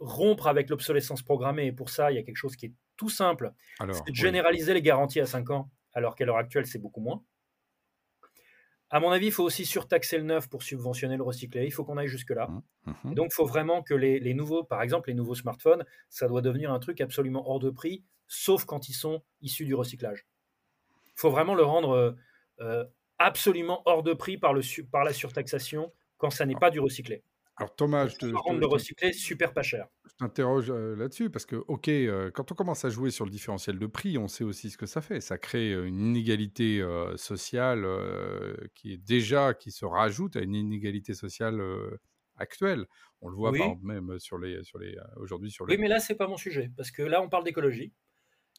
rompre avec l'obsolescence programmée. Et pour ça, il y a quelque chose qui est tout simple. C'est de généraliser les garanties à 5 ans, alors qu'à l'heure actuelle, c'est beaucoup moins. À mon avis, il faut aussi surtaxer le neuf pour subventionner le recyclé. Il faut qu'on aille jusque-là. Mmh, mmh. Donc, il faut vraiment que les, nouveaux, par exemple, les nouveaux smartphones, ça doit devenir un truc absolument hors de prix, sauf quand ils sont issus du recyclage. Il faut vraiment le rendre euh, euh, absolument hors de prix par, le, par la surtaxation quand ça n'est pas du recyclé. Alors Thomas, je te, le recycler super pas cher. Je t'interroge euh, là-dessus parce que, ok, euh, quand on commence à jouer sur le différentiel de prix, on sait aussi ce que ça fait. Ça crée une inégalité sociale qui est déjà, qui se rajoute à une inégalité sociale actuelle. On le voit même sur les, sur les, aujourd'hui sur les. Oui, mais là c'est pas mon sujet parce que là on parle d'écologie.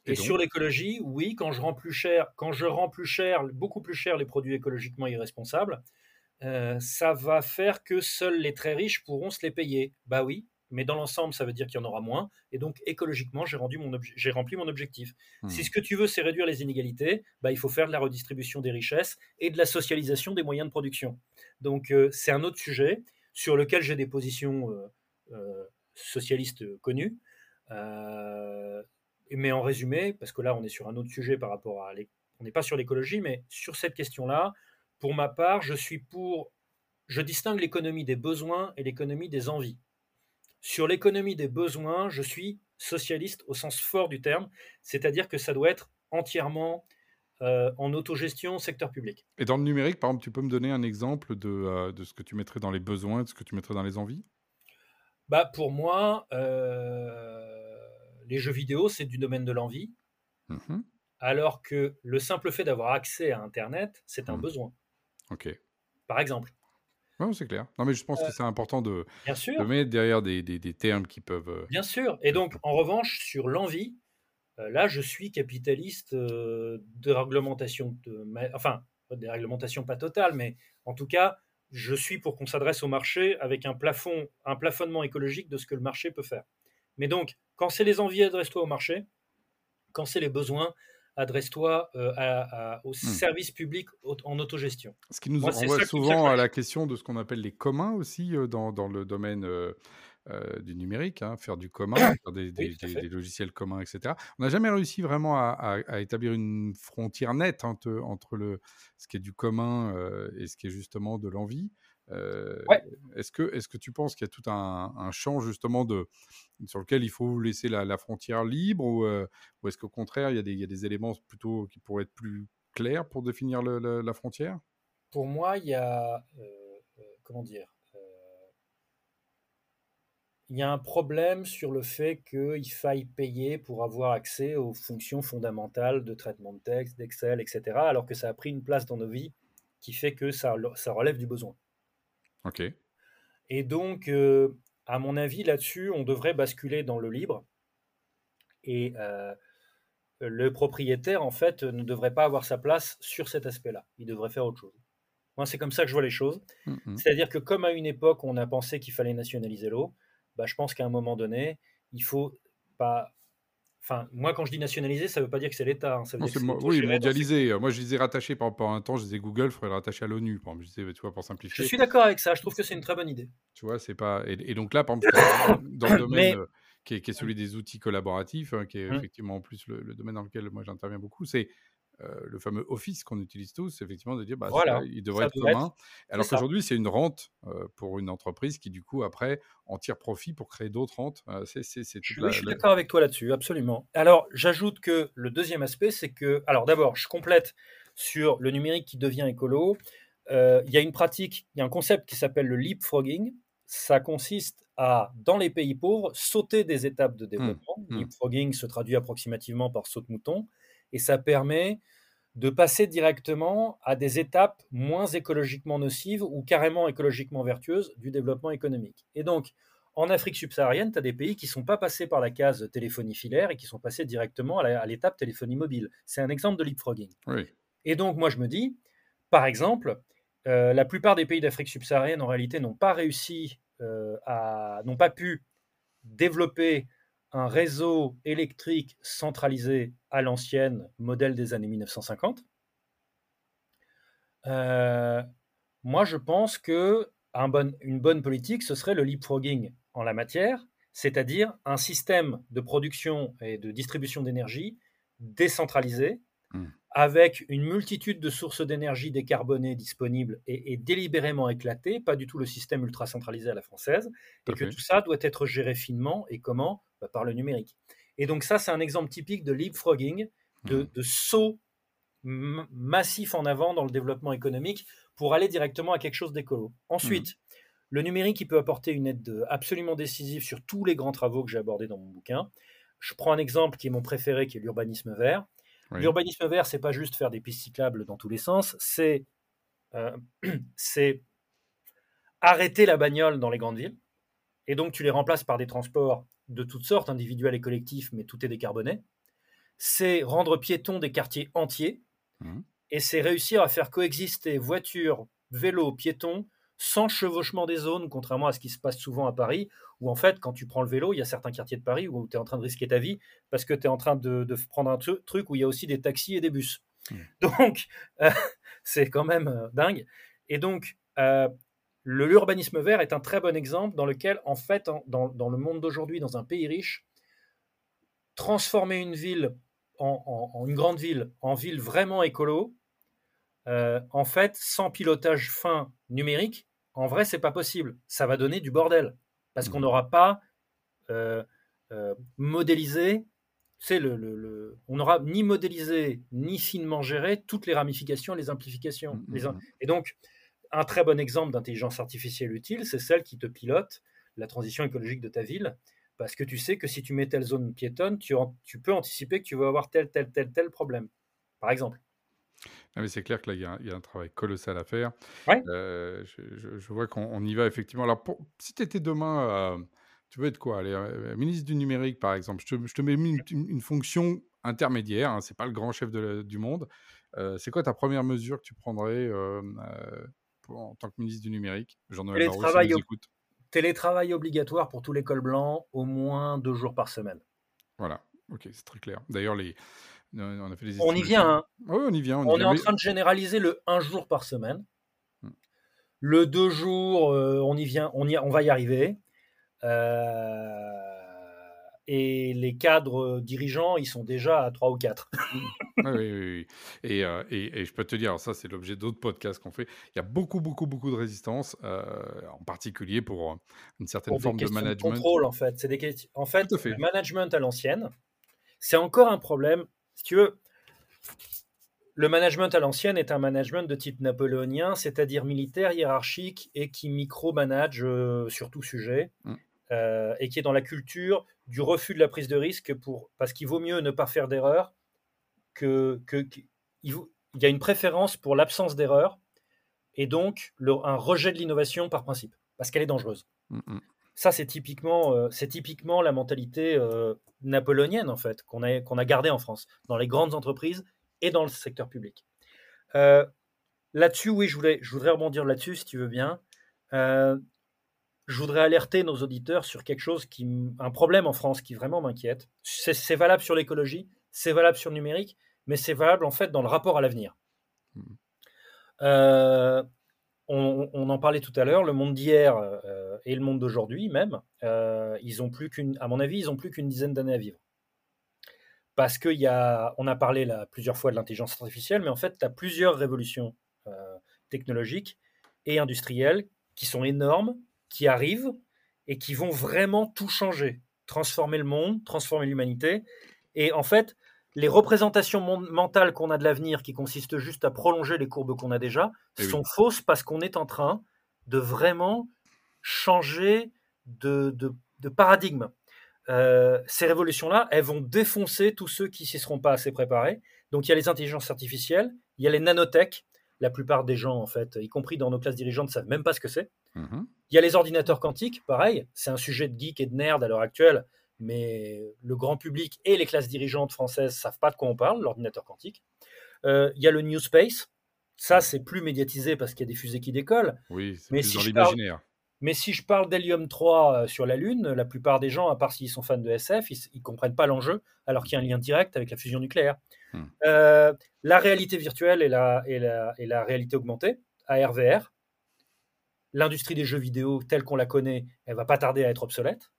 Et, sur l'écologie, oui, quand je rends plus cher, quand je rends plus cher, beaucoup plus cher les produits écologiquement irresponsables, euh, ça va faire que seuls les très riches pourront se les payer. Bah oui, mais dans l'ensemble, ça veut dire qu'il y en aura moins. Et donc, écologiquement, j'ai, rendu mon j'ai rempli mon objectif. Hmm. Si ce que tu veux, c'est réduire les inégalités, bah, il faut faire de la redistribution des richesses et de la socialisation des moyens de production. Donc, euh, c'est un autre sujet sur lequel j'ai des positions euh, socialistes connues. Mais en résumé, parce que là, on est sur un autre sujet par rapport à... On n'est pas sur l'écologie, mais sur cette question-là, pour ma part, je suis pour. Je distingue l'économie des besoins et l'économie des envies. Sur l'économie des besoins, je suis socialiste au sens fort du terme, c'est-à-dire que ça doit être entièrement euh, en autogestion secteur public. Et dans le numérique, par exemple, tu peux me donner un exemple de, euh, de ce que tu mettrais dans les besoins, de ce que tu mettrais dans les envies? Bah, Pour moi, euh, les jeux vidéo, c'est du domaine de l'envie, mmh alors que le simple fait d'avoir accès à Internet, c'est un mmh. besoin. Ok. Par exemple. Oui, c'est clair. Non, mais je pense que euh, c'est important de, de, mettre derrière des, des, des, termes qui peuvent. Euh, bien sûr. Et donc, en revanche, sur l'envie, euh, là, je suis capitaliste de réglementation. De, enfin, des réglementations pas totales, mais en tout cas, je suis pour qu'on s'adresse au marché avec un plafond, un plafonnement écologique de ce que le marché peut faire. Mais donc, quand c'est les envies, adresse-toi au marché. Quand c'est les besoins, adresse-toi euh, au Hmm. service public en autogestion. Ce qui nous Moi, renvoie souvent à la question de ce qu'on appelle les communs aussi euh, dans, dans le domaine euh, euh, du numérique, hein, faire du commun, <coughs> faire des, logiciels communs, etc. On n'a jamais réussi vraiment à, à- à établir une frontière nette entre, entre le, ce qui est du commun et ce qui est justement de l'envie. Euh, Ouais. Est-ce que, est que tu penses qu'il y a tout un, un champ justement de, sur lequel il faut laisser la, la frontière libre ou, euh, ou est-ce qu'au contraire, il y, a des, il y a des éléments plutôt qui pourraient être plus clairs pour définir le- le- la frontière? Pour moi, il y a. euh, comment dire Il y a un problème sur le fait qu'il faille payer pour avoir accès aux fonctions fondamentales de traitement de texte, d'Excel, etc., alors que ça a pris une place dans nos vies qui fait que ça, ça relève du besoin. Ok. Et donc, euh, à mon avis, là-dessus, on devrait basculer dans le libre. Et euh, le propriétaire, en fait, ne devrait pas avoir sa place sur cet aspect-là. Il devrait faire autre chose. Moi, c'est comme ça que je vois les choses. Mhm. C'est-à-dire que comme à une époque, on a pensé qu'il fallait nationaliser l'eau, bah, je pense qu'à un moment donné, il faut pas... Enfin, moi, quand je dis nationaliser, ça ne veut pas dire que c'est l'État. hein. Ça veut Non, dire que c'est c'est mo- oui, mondialisé. Moi, je disais rattaché par un temps, je disais Google, il faudrait le rattacher à l'ONU. Je disais, tu vois, pour Je simplifier. suis d'accord avec ça. Je trouve que c'est une très bonne idée. Tu vois, c'est pas. Et, et donc là, par exemple, dans le <coughs> domaine Mais- euh, qui, est, qui est celui des outils collaboratifs, hein, qui est Mm. effectivement en plus le, le domaine dans lequel moi j'interviens beaucoup, c'est euh, le fameux Office qu'on utilise tous, effectivement, de dire, bah, Voilà, ça, il devrait être commun. Alors qu'aujourd'hui, c'est une rente euh, pour une entreprise qui, du coup, après, en tire profit pour créer d'autres rentes. Euh, c'est c'est- c'est Je, toute oui, la- je suis la- d'accord avec toi là-dessus, absolument. Alors, j'ajoute que le deuxième aspect, c'est que, alors d'abord, je complète sur le numérique qui devient écolo. Il y a une pratique, il y a un concept qui s'appelle le leapfrogging. Ça consiste à, dans les pays pauvres, sauter des étapes de développement. mmh. Leapfrogging se traduit approximativement par saute-mouton, et ça permet de passer directement à des étapes moins écologiquement nocives ou carrément écologiquement vertueuses du développement économique. Et donc, en Afrique subsaharienne, tu as des pays qui ne sont pas passés par la case téléphonie filaire et qui sont passés directement à l'étape téléphonie mobile. C'est un exemple de leapfrogging. Oui. Et donc, moi, je me dis, par exemple, euh, la plupart des pays d'Afrique subsaharienne, en réalité, n'ont pas réussi euh, à. n'ont pas pu développer un réseau électrique centralisé à l'ancienne, modèle des années 1950. Euh, moi, je pense que une bonne politique, ce serait le leapfrogging en la matière, c'est-à-dire un système de production et de distribution d'énergie décentralisé, Mm. avec une multitude de sources d'énergie décarbonées disponibles et, et délibérément éclatées, pas du tout le système ultra centralisé à la française, et que tout ça doit être géré finement et comment? Bah, Par le numérique. Et donc ça, c'est un exemple typique de leapfrogging, de, de saut massif en avant dans le développement économique pour aller directement à quelque chose d'écolo. Ensuite, le numérique, il peut apporter une aide de- absolument décisive sur tous les grands travaux que j'ai abordés dans mon bouquin. Je prends un exemple qui est mon préféré, qui est l'urbanisme vert. Oui. L'urbanisme vert, c'est pas juste faire des pistes cyclables dans tous les sens, c'est euh, <clears throat> c'est arrêter la bagnole dans les grandes villes. Et donc, tu les remplaces par des transports de toutes sortes, individuels et collectifs, mais tout est décarboné. C'est rendre piétons des quartiers entiers. Mhm. Et c'est réussir à faire coexister voitures, vélos, piétons, sans chevauchement des zones, contrairement à ce qui se passe souvent à Paris, où en fait, quand tu prends le vélo, il y a certains quartiers de Paris où tu es en train de risquer ta vie parce que tu es en train de, de prendre un tru- truc où il y a aussi des taxis et des bus. Mhm. <laughs> Donc, euh, <laughs> c'est quand même euh, dingue. Et donc, euh, l'urbanisme vert est un très bon exemple dans lequel, en fait, en- dans, dans le monde d'aujourd'hui, dans un pays riche, transformer une ville en, en- en une grande ville en ville vraiment écolo, en fait, sans pilotage fin numérique, en vrai, c'est pas possible. Ça va donner du bordel parce qu'on Mhm. n'aura pas euh, euh, modélisé. C'est le, le- le- on n'aura ni modélisé ni finement géré toutes les ramifications et les implications. Mhm, Les in- mhm. et donc, un très bon exemple d'intelligence artificielle utile, c'est celle qui te pilote la transition écologique de ta ville, parce que tu sais que si tu mets telle zone piétonne, tu, tu peux anticiper que tu vas avoir tel, tel, tel, tel problème, par exemple. Ah, mais c'est clair que là, il y, a un- il y a un travail colossal à faire. Ouais. Euh, je, je- je vois qu'on on y va effectivement. Alors, pour- si tu étais demain, euh, tu veux être quoi? Euh, ministre du numérique, par exemple. Je te, je te mets une, une- une fonction intermédiaire. Hein, c'est pas le grand chef de la- du monde. Euh, c'est quoi ta première mesure que tu prendrais euh, euh, pour- en tant que ministre du numérique? Jean-Noël Barrot, Télétravail nous ob- écoute. télétravail obligatoire pour tous les cols blancs, au moins deux jours par semaine. Voilà, ok, c'est très clair. D'ailleurs, les... on a fait des On y vient, hein. Oui, on y vient. On, y est vient, en train de généraliser le un jour par semaine. Hmm. Le deux jours, euh, on y vient, on, y, on va y arriver. Euh, et les cadres dirigeants, ils sont déjà à trois ou quatre. Oui, oui, oui, oui. Et, euh, et, et je peux te dire, alors ça c'est l'objet d'autres podcasts qu'on fait, il y a beaucoup, beaucoup, beaucoup de résistance, euh, en particulier pour euh, une certaine pour des forme de questions de management. contrôle, en fait. C'est des questions. En fait, fait. le management à l'ancienne, c'est encore un problème. Si tu veux, le management à l'ancienne est un management de type napoléonien, c'est-à-dire militaire, hiérarchique et qui micro-manage euh, sur tout sujet, Mm. euh, et qui est dans la culture du refus de la prise de risque pour, parce qu'il vaut mieux ne pas faire d'erreur que, que, que- il, y a une préférence pour l'absence d'erreur et donc le- un rejet de l'innovation par principe, parce qu'elle est dangereuse. Mm, mm. Ça, c'est typiquement, euh, c'est typiquement la mentalité euh, napoléonienne, en fait, qu'on a, qu'on a gardée en France, dans les grandes entreprises et dans le secteur public. Euh, là-dessus, oui, je, voulais, je voudrais rebondir là-dessus, si tu veux bien. Je voudrais alerter nos auditeurs sur quelque chose qui, un problème en France qui vraiment m'inquiète. C'est, c'est valable sur l'écologie, c'est valable sur le numérique, mais c'est valable en fait dans le rapport à l'avenir. Mhm. Euh, on, en parlait tout à l'heure, le monde d'hier euh, et le monde d'aujourd'hui même, euh, ils ont plus qu'une, à mon avis, ils ont plus qu'une dizaine d'années à vivre. Parce qu'il y a, on a parlé là plusieurs fois de l'intelligence artificielle, mais en fait, tu as plusieurs révolutions euh, technologiques et industrielles qui sont énormes, qui arrivent et qui vont vraiment tout changer, transformer le monde, transformer l'humanité. Et en fait, les représentations mentales qu'on a de l'avenir, qui consistent juste à prolonger les courbes qu'on a déjà, Eh oui. sont fausses parce qu'on est en train de vraiment changer de, de- de paradigme. Euh, ces révolutions-là, elles vont défoncer tous ceux qui s'y seront pas assez préparés. Donc il y a les intelligences artificielles, il y a les nanotech. La plupart des gens, en fait, y compris dans nos classes dirigeantes, ne savent même pas ce que c'est. Mhm. Il y a les ordinateurs quantiques, pareil, c'est un sujet de geek et de nerd à l'heure actuelle, mais le grand public et les classes dirigeantes françaises savent pas de quoi on parle, l'ordinateur quantique. Euh, il y a le New Space, ça c'est plus médiatisé parce qu'il y a des fusées qui décollent, Oui, c'est Mais plus si dans je parle- l'imaginaire. mais si je parle d'hélium 3 euh, sur la Lune, la plupart des gens, à part s'ils sont fans de SF, ils ne comprennent pas l'enjeu, alors qu'il y a un lien direct avec la fusion nucléaire. Hmm. Euh, la réalité virtuelle et la, et, la, et la réalité augmentée, ARVR, l'industrie des jeux vidéo telle qu'on la connaît, elle va pas tarder à être obsolète.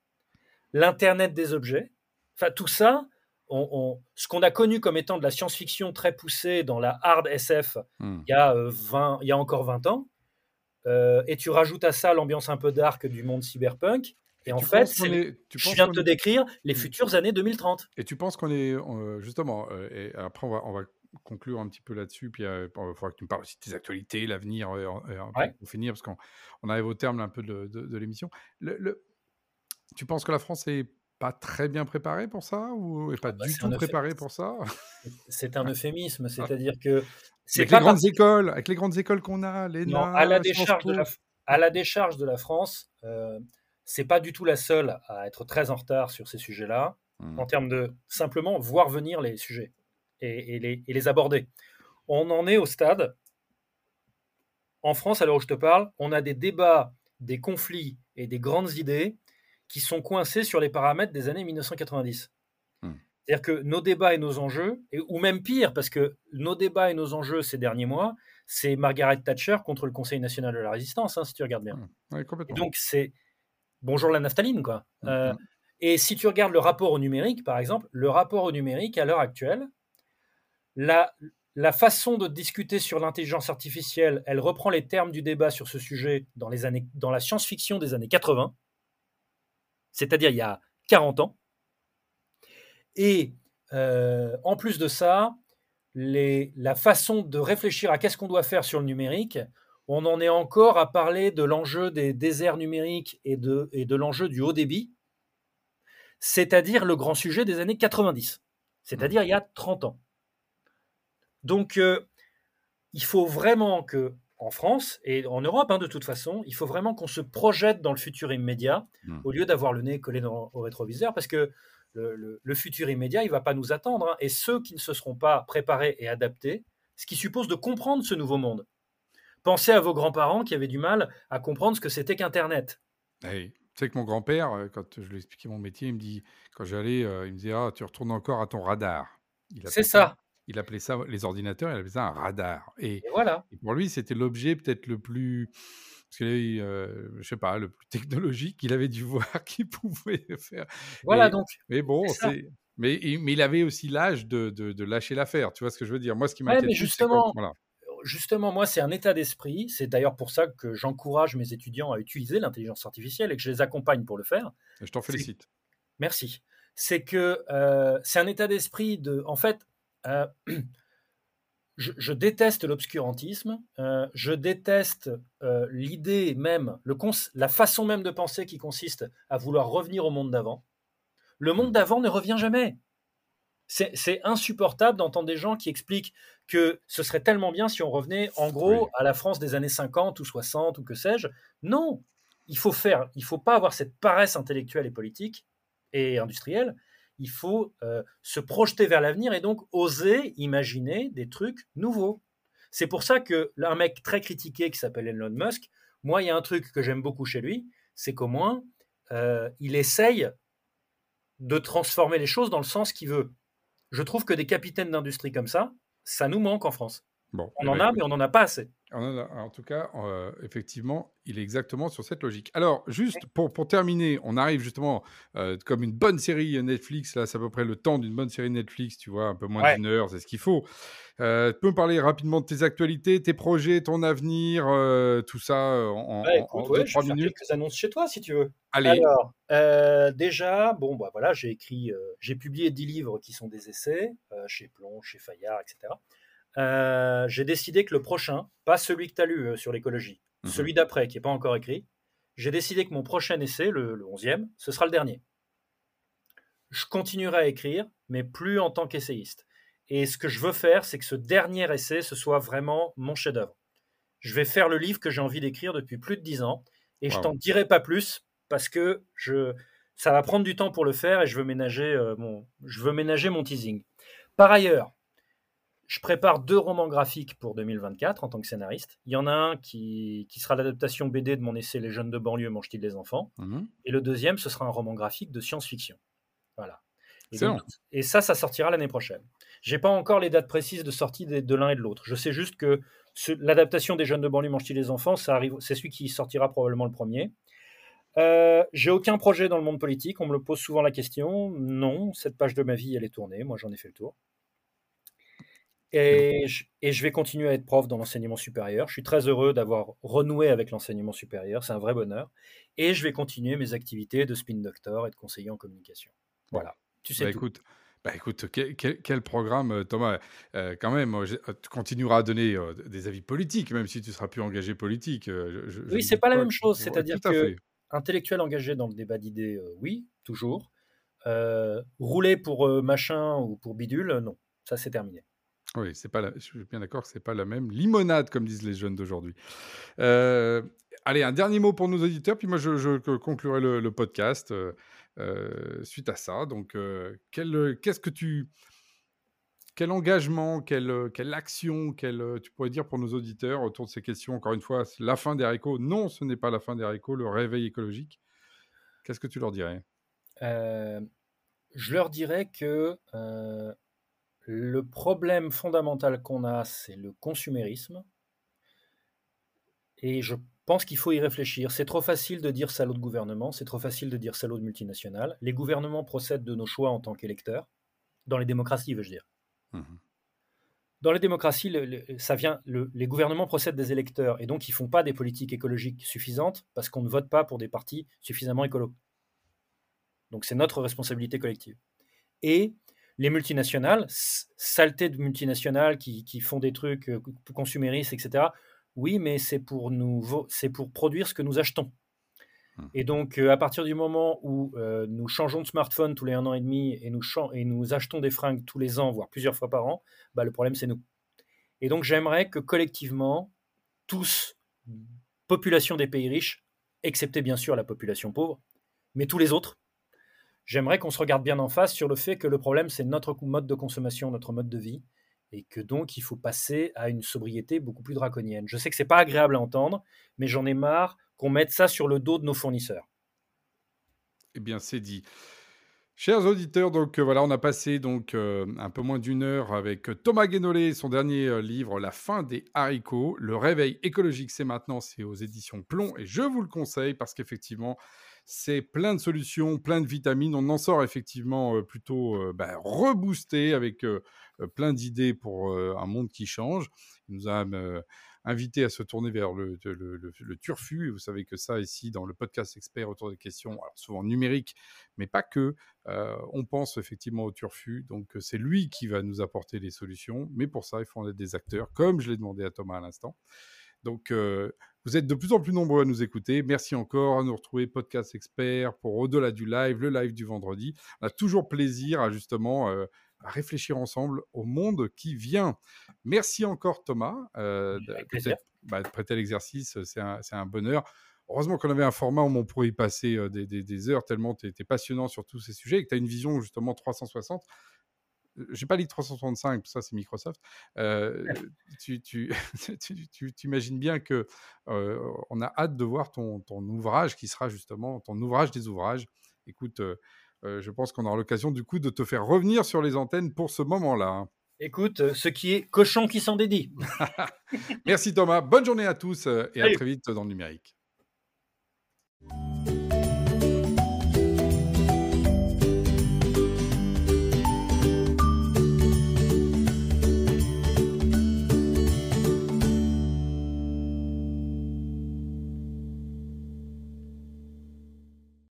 L'Internet des objets, enfin tout ça, on- on- ce qu'on a connu comme étant de la science-fiction très poussée dans la hard SF Hmm. il y a, euh, 20, il y a encore 20 ans, euh, et tu rajoutes à ça l'ambiance un peu dark du monde cyberpunk, et en Tu fait, est- tu je viens de te décrire les Mm. futures années 2030. Et tu penses qu'on est euh, justement, euh, et après on va, on va conclure un petit peu là-dessus, puis euh, il faudra que tu me parles aussi de tes actualités, l'avenir, euh, euh, Ouais. pour finir, parce qu'on on arrive au terme un peu de, de- de l'émission. Le, le- tu penses que la France est pas très bien préparée pour ça, ou est pas bah, du tout préparée pour ça? C'est un <laughs> euphémisme, c'est-à-dire que c'est Avec les grandes écoles, avec les grandes écoles qu'on a, les Non, à la décharge de la, à la décharge de la France, euh, c'est pas du tout la seule à être très en retard sur ces sujets-là, en termes de simplement voir venir les sujets et, et les, et les aborder. On en est au stade, en France, à l'heure où je te parle, on a des débats, des conflits et des grandes idées qui sont coincés sur les paramètres des années 1990. Hmm. C'est-à-dire que nos débats et nos enjeux, et- ou même pire, parce que nos débats et nos enjeux ces derniers mois, c'est Margaret Thatcher contre le Conseil national de la résistance, hein, si tu regardes bien. Ouais, Et complètement. donc, c'est bonjour la naphtaline, quoi. Mm, Euh, et si tu regardes le rapport au numérique, par exemple, le rapport au numérique à l'heure actuelle, la, la façon de discuter sur l'intelligence artificielle, elle reprend les termes du débat sur ce sujet dans, les années, dans la science-fiction des années 80, c'est-à-dire il y a 40 ans. Et euh, en plus de ça, la façon de réfléchir à qu'est-ce qu'on doit faire sur le numérique, on en est encore à parler de l'enjeu des déserts numériques et de, et de l'enjeu du haut débit, c'est-à-dire le grand sujet des années 90, c'est-à-dire il y a 30 ans. Donc, euh, il faut vraiment que, en France et en Europe, hein, de toute façon, il faut vraiment qu'on se projette dans le futur immédiat Mm. au lieu d'avoir le nez collé dans- au rétroviseur, parce que le, le- le futur immédiat, il ne va pas nous attendre. hein. et ceux qui ne se seront pas préparés et adaptés, ce qui suppose de comprendre ce nouveau monde. Pensez à vos grands-parents qui avaient du mal à comprendre ce que c'était qu'Internet. Tu sais que mon grand-père, euh, quand je lui expliquais mon métier, il me dit, quand j'allais, euh, il me disait, ah, tu retournes encore à ton radar. C'est ça. Il appelait ça, les ordinateurs, il appelait ça un radar. Et, voilà. Et pour lui, c'était l'objet peut-être le plus, parce que, euh, je sais pas, le plus technologique qu'il avait dû <laughs> voir qu'il pouvait faire. Voilà donc. Mais bon, c'est. Mais, mais, il avait aussi l'âge de, de, lâcher l'affaire, tu vois ce que je veux dire? Moi, ce qui m'inquiète, ouais, justement, justement, moi, c'est un état d'esprit. C'est d'ailleurs pour ça que j'encourage mes étudiants à utiliser l'intelligence artificielle et que je les accompagne pour le faire. Je t'en félicite. Merci. C'est que euh, c'est un état d'esprit de. En fait, euh, <clears throat> je, déteste l'obscurantisme. Euh, je déteste l'idée même, le la façon même de penser qui consiste à vouloir revenir au monde d'avant. Le monde d'avant ne revient jamais. C'est insupportable d'entendre des gens qui expliquent que ce serait tellement bien si on revenait en gros à la France des années 50 ou 60 ou que sais-je. Non, il faut faire, il faut pas avoir cette paresse intellectuelle et politique et industrielle. Il faut euh, se projeter vers l'avenir et donc oser imaginer des trucs nouveaux. C'est pour ça que un mec très critiqué qui s'appelle Elon Musk, moi il y a un truc que j'aime beaucoup chez lui, c'est qu'au moins euh, il essaye de transformer les choses dans le sens qu'il veut je trouve que des capitaines d'industrie comme ça, ça nous manque en France. Bon, on eh en ben, a, mais on n'en a pas assez. En, tout cas, euh, effectivement, il est exactement sur cette logique. Alors, juste pour, pour terminer, on arrive justement euh, comme une bonne série Netflix, là, c'est à peu près le temps d'une bonne série Netflix, tu vois, un peu moins d'une heure, c'est ce qu'il faut. Euh, tu peux me parler rapidement de tes actualités, tes projets, ton avenir, tout ça en, ouais, écoute, deux, trois minutes? quelques annonces chez toi, si tu veux. Allez. Alors, déjà, bon, bah voilà, j'ai écrit, j'ai publié 10 livres qui sont des essais chez Plon, chez Fayard, etc. Euh, j'ai décidé que le prochain, pas celui que tu as lu euh, sur l'écologie, mhm. celui d'après qui n'est pas encore écrit, j'ai décidé que mon prochain essai, le, le 11e, ce sera le dernier. Je continuerai à écrire, mais plus en tant qu'essayiste. Et ce que je veux faire, c'est que ce dernier essai, ce soit vraiment mon chef-d'œuvre. Je vais faire le livre que j'ai envie d'écrire depuis plus de dix ans, et je t'en dirai pas plus parce que je, ça va prendre du temps pour le faire et je veux ménager, euh, mon, je veux ménager mon teasing. Par ailleurs, je prépare deux romans graphiques pour 2024 en tant que scénariste. Il y en a un qui, qui sera l'adaptation BD de mon essai Les jeunes de banlieue mangent-ils des enfants mhm. Et le deuxième, ce sera un roman graphique de science-fiction. Voilà. Et, et, ça, ça sortira l'année prochaine. J'ai pas encore les dates précises de sortie de, l'un et de l'autre. Je sais juste que l'adaptation des jeunes de banlieue mangent-ils des enfants, ça arrive, c'est celui qui sortira probablement le premier. Euh, j'ai aucun projet dans le monde politique. On me le pose souvent la question. Non, cette page de ma vie, elle est tournée. Moi, j'en ai fait le tour. Et je, vais continuer à être prof dans l'enseignement supérieur. Je suis très heureux d'avoir renoué avec l'enseignement supérieur. C'est un vrai bonheur. Et je vais continuer mes activités de spin doctor et de conseiller en communication. Voilà. Tu sais bah, Écoute, bah écoute, quel, programme, euh, Thomas. Euh, quand même, euh, tu continueras à donner des avis politiques, même si tu seras plus engagé politique. Je, oui, c'est pas la même chose. C'est-à-dire que intellectuel engagé dans le débat d'idées, oui, toujours. rouler pour machin ou pour bidule, non. Ça, c'est terminé. Oui, c'est pas je suis bien d'accord que c'est pas la même limonade, comme disent les jeunes d'aujourd'hui. Euh, allez, un dernier mot pour nos auditeurs, puis moi je, conclurai le, podcast euh, euh, suite à ça. Donc, qu'est-ce que tu. Quel engagement, quelle, quelle action, quelle, tu pourrais dire pour nos auditeurs autour de ces questions? Encore une fois, la fin des haricots. Non, ce n'est pas la fin des haricots, le réveil écologique. Qu'est-ce que tu leur dirais? Je leur dirais que le problème fondamental qu'on a, c'est le consumérisme. Et je pense qu'il faut y réfléchir. C'est trop facile de dire salaud de gouvernement, c'est trop facile de dire salaud de multinationales. Les gouvernements procèdent de nos choix en tant qu'électeurs, dans les démocraties, veux-je dire. Mmh dans les démocraties, ça vient, les gouvernements procèdent des électeurs et donc ils font pas des politiques écologiques suffisantes parce qu'on ne vote pas pour des partis suffisamment écolos. Donc c'est notre responsabilité collective. Et les multinationales, saleté de multinationales qui, font des trucs euh, consuméristes, etc. Oui, mais c'est pour, nous, c'est pour produire ce que nous achetons. Mmh. Et donc, euh, à partir du moment où euh, nous changeons de smartphone tous les un an et demi et nous, et nous achetons des fringues tous les ans, voire plusieurs fois par an, bah, le problème, c'est nous. Et donc, j'aimerais que collectivement, tous, population des pays riches, excepté bien sûr la population pauvre, mais tous les autres, j'aimerais qu'on se regarde bien en face sur le fait que le problème, c'est notre mode de consommation, notre mode de vie, et que donc il faut passer à une sobriété beaucoup plus draconienne. Je sais que c'est pas agréable à entendre, mais j'en ai marre qu'on mette ça sur le dos de nos fournisseurs. Eh bien, c'est dit. Chers auditeurs, donc euh, voilà, on a passé donc euh, un peu moins d'une heure avec Thomas Guénolé, son dernier euh, livre, La fin des haricots. Le réveil écologique, c'est maintenant, c'est aux éditions Plomb, et je vous le conseille parce qu'effectivement, c'est plein de solutions, plein de vitamines. On en sort effectivement plutôt bah, reboosté avec plein d'idées pour un monde qui change. Il nous a invité à se tourner vers le, le, turfu. vous savez que ça, ici, dans le podcast expert autour des questions, souvent numériques, mais pas que, on pense effectivement au turfu. Donc, c'est lui qui va nous apporter les solutions. Mais pour ça, il faut en être des acteurs, comme je l'ai demandé à Thomas à l'instant. Donc, vous êtes de plus en plus nombreux à nous écouter. Merci encore à nous retrouver Podcast Expert pour Au-delà du live, le live du vendredi. On a toujours plaisir à justement euh, à réfléchir ensemble au monde qui vient. Merci encore Thomas euh, de, bah, prêter l'exercice, c'est un, bonheur. Heureusement qu'on avait un format où on pourrait y passer euh, des, heures tellement tu es, passionnant sur tous ces sujets et que tu as une vision justement 360. J'ai pas dit 365, ça c'est Microsoft. <laughs> tu, tu, tu, imagines bien que on a hâte de voir ton, ton, ouvrage qui sera justement ton ouvrage des ouvrages. Écoute, euh, je pense qu'on aura l'occasion du coup de te faire revenir sur les antennes pour ce moment-là. Hein. Écoute, ce qui est cochon qui s'en dédie. <laughs> Merci Thomas, bonne journée à tous et à très vite dans le numérique.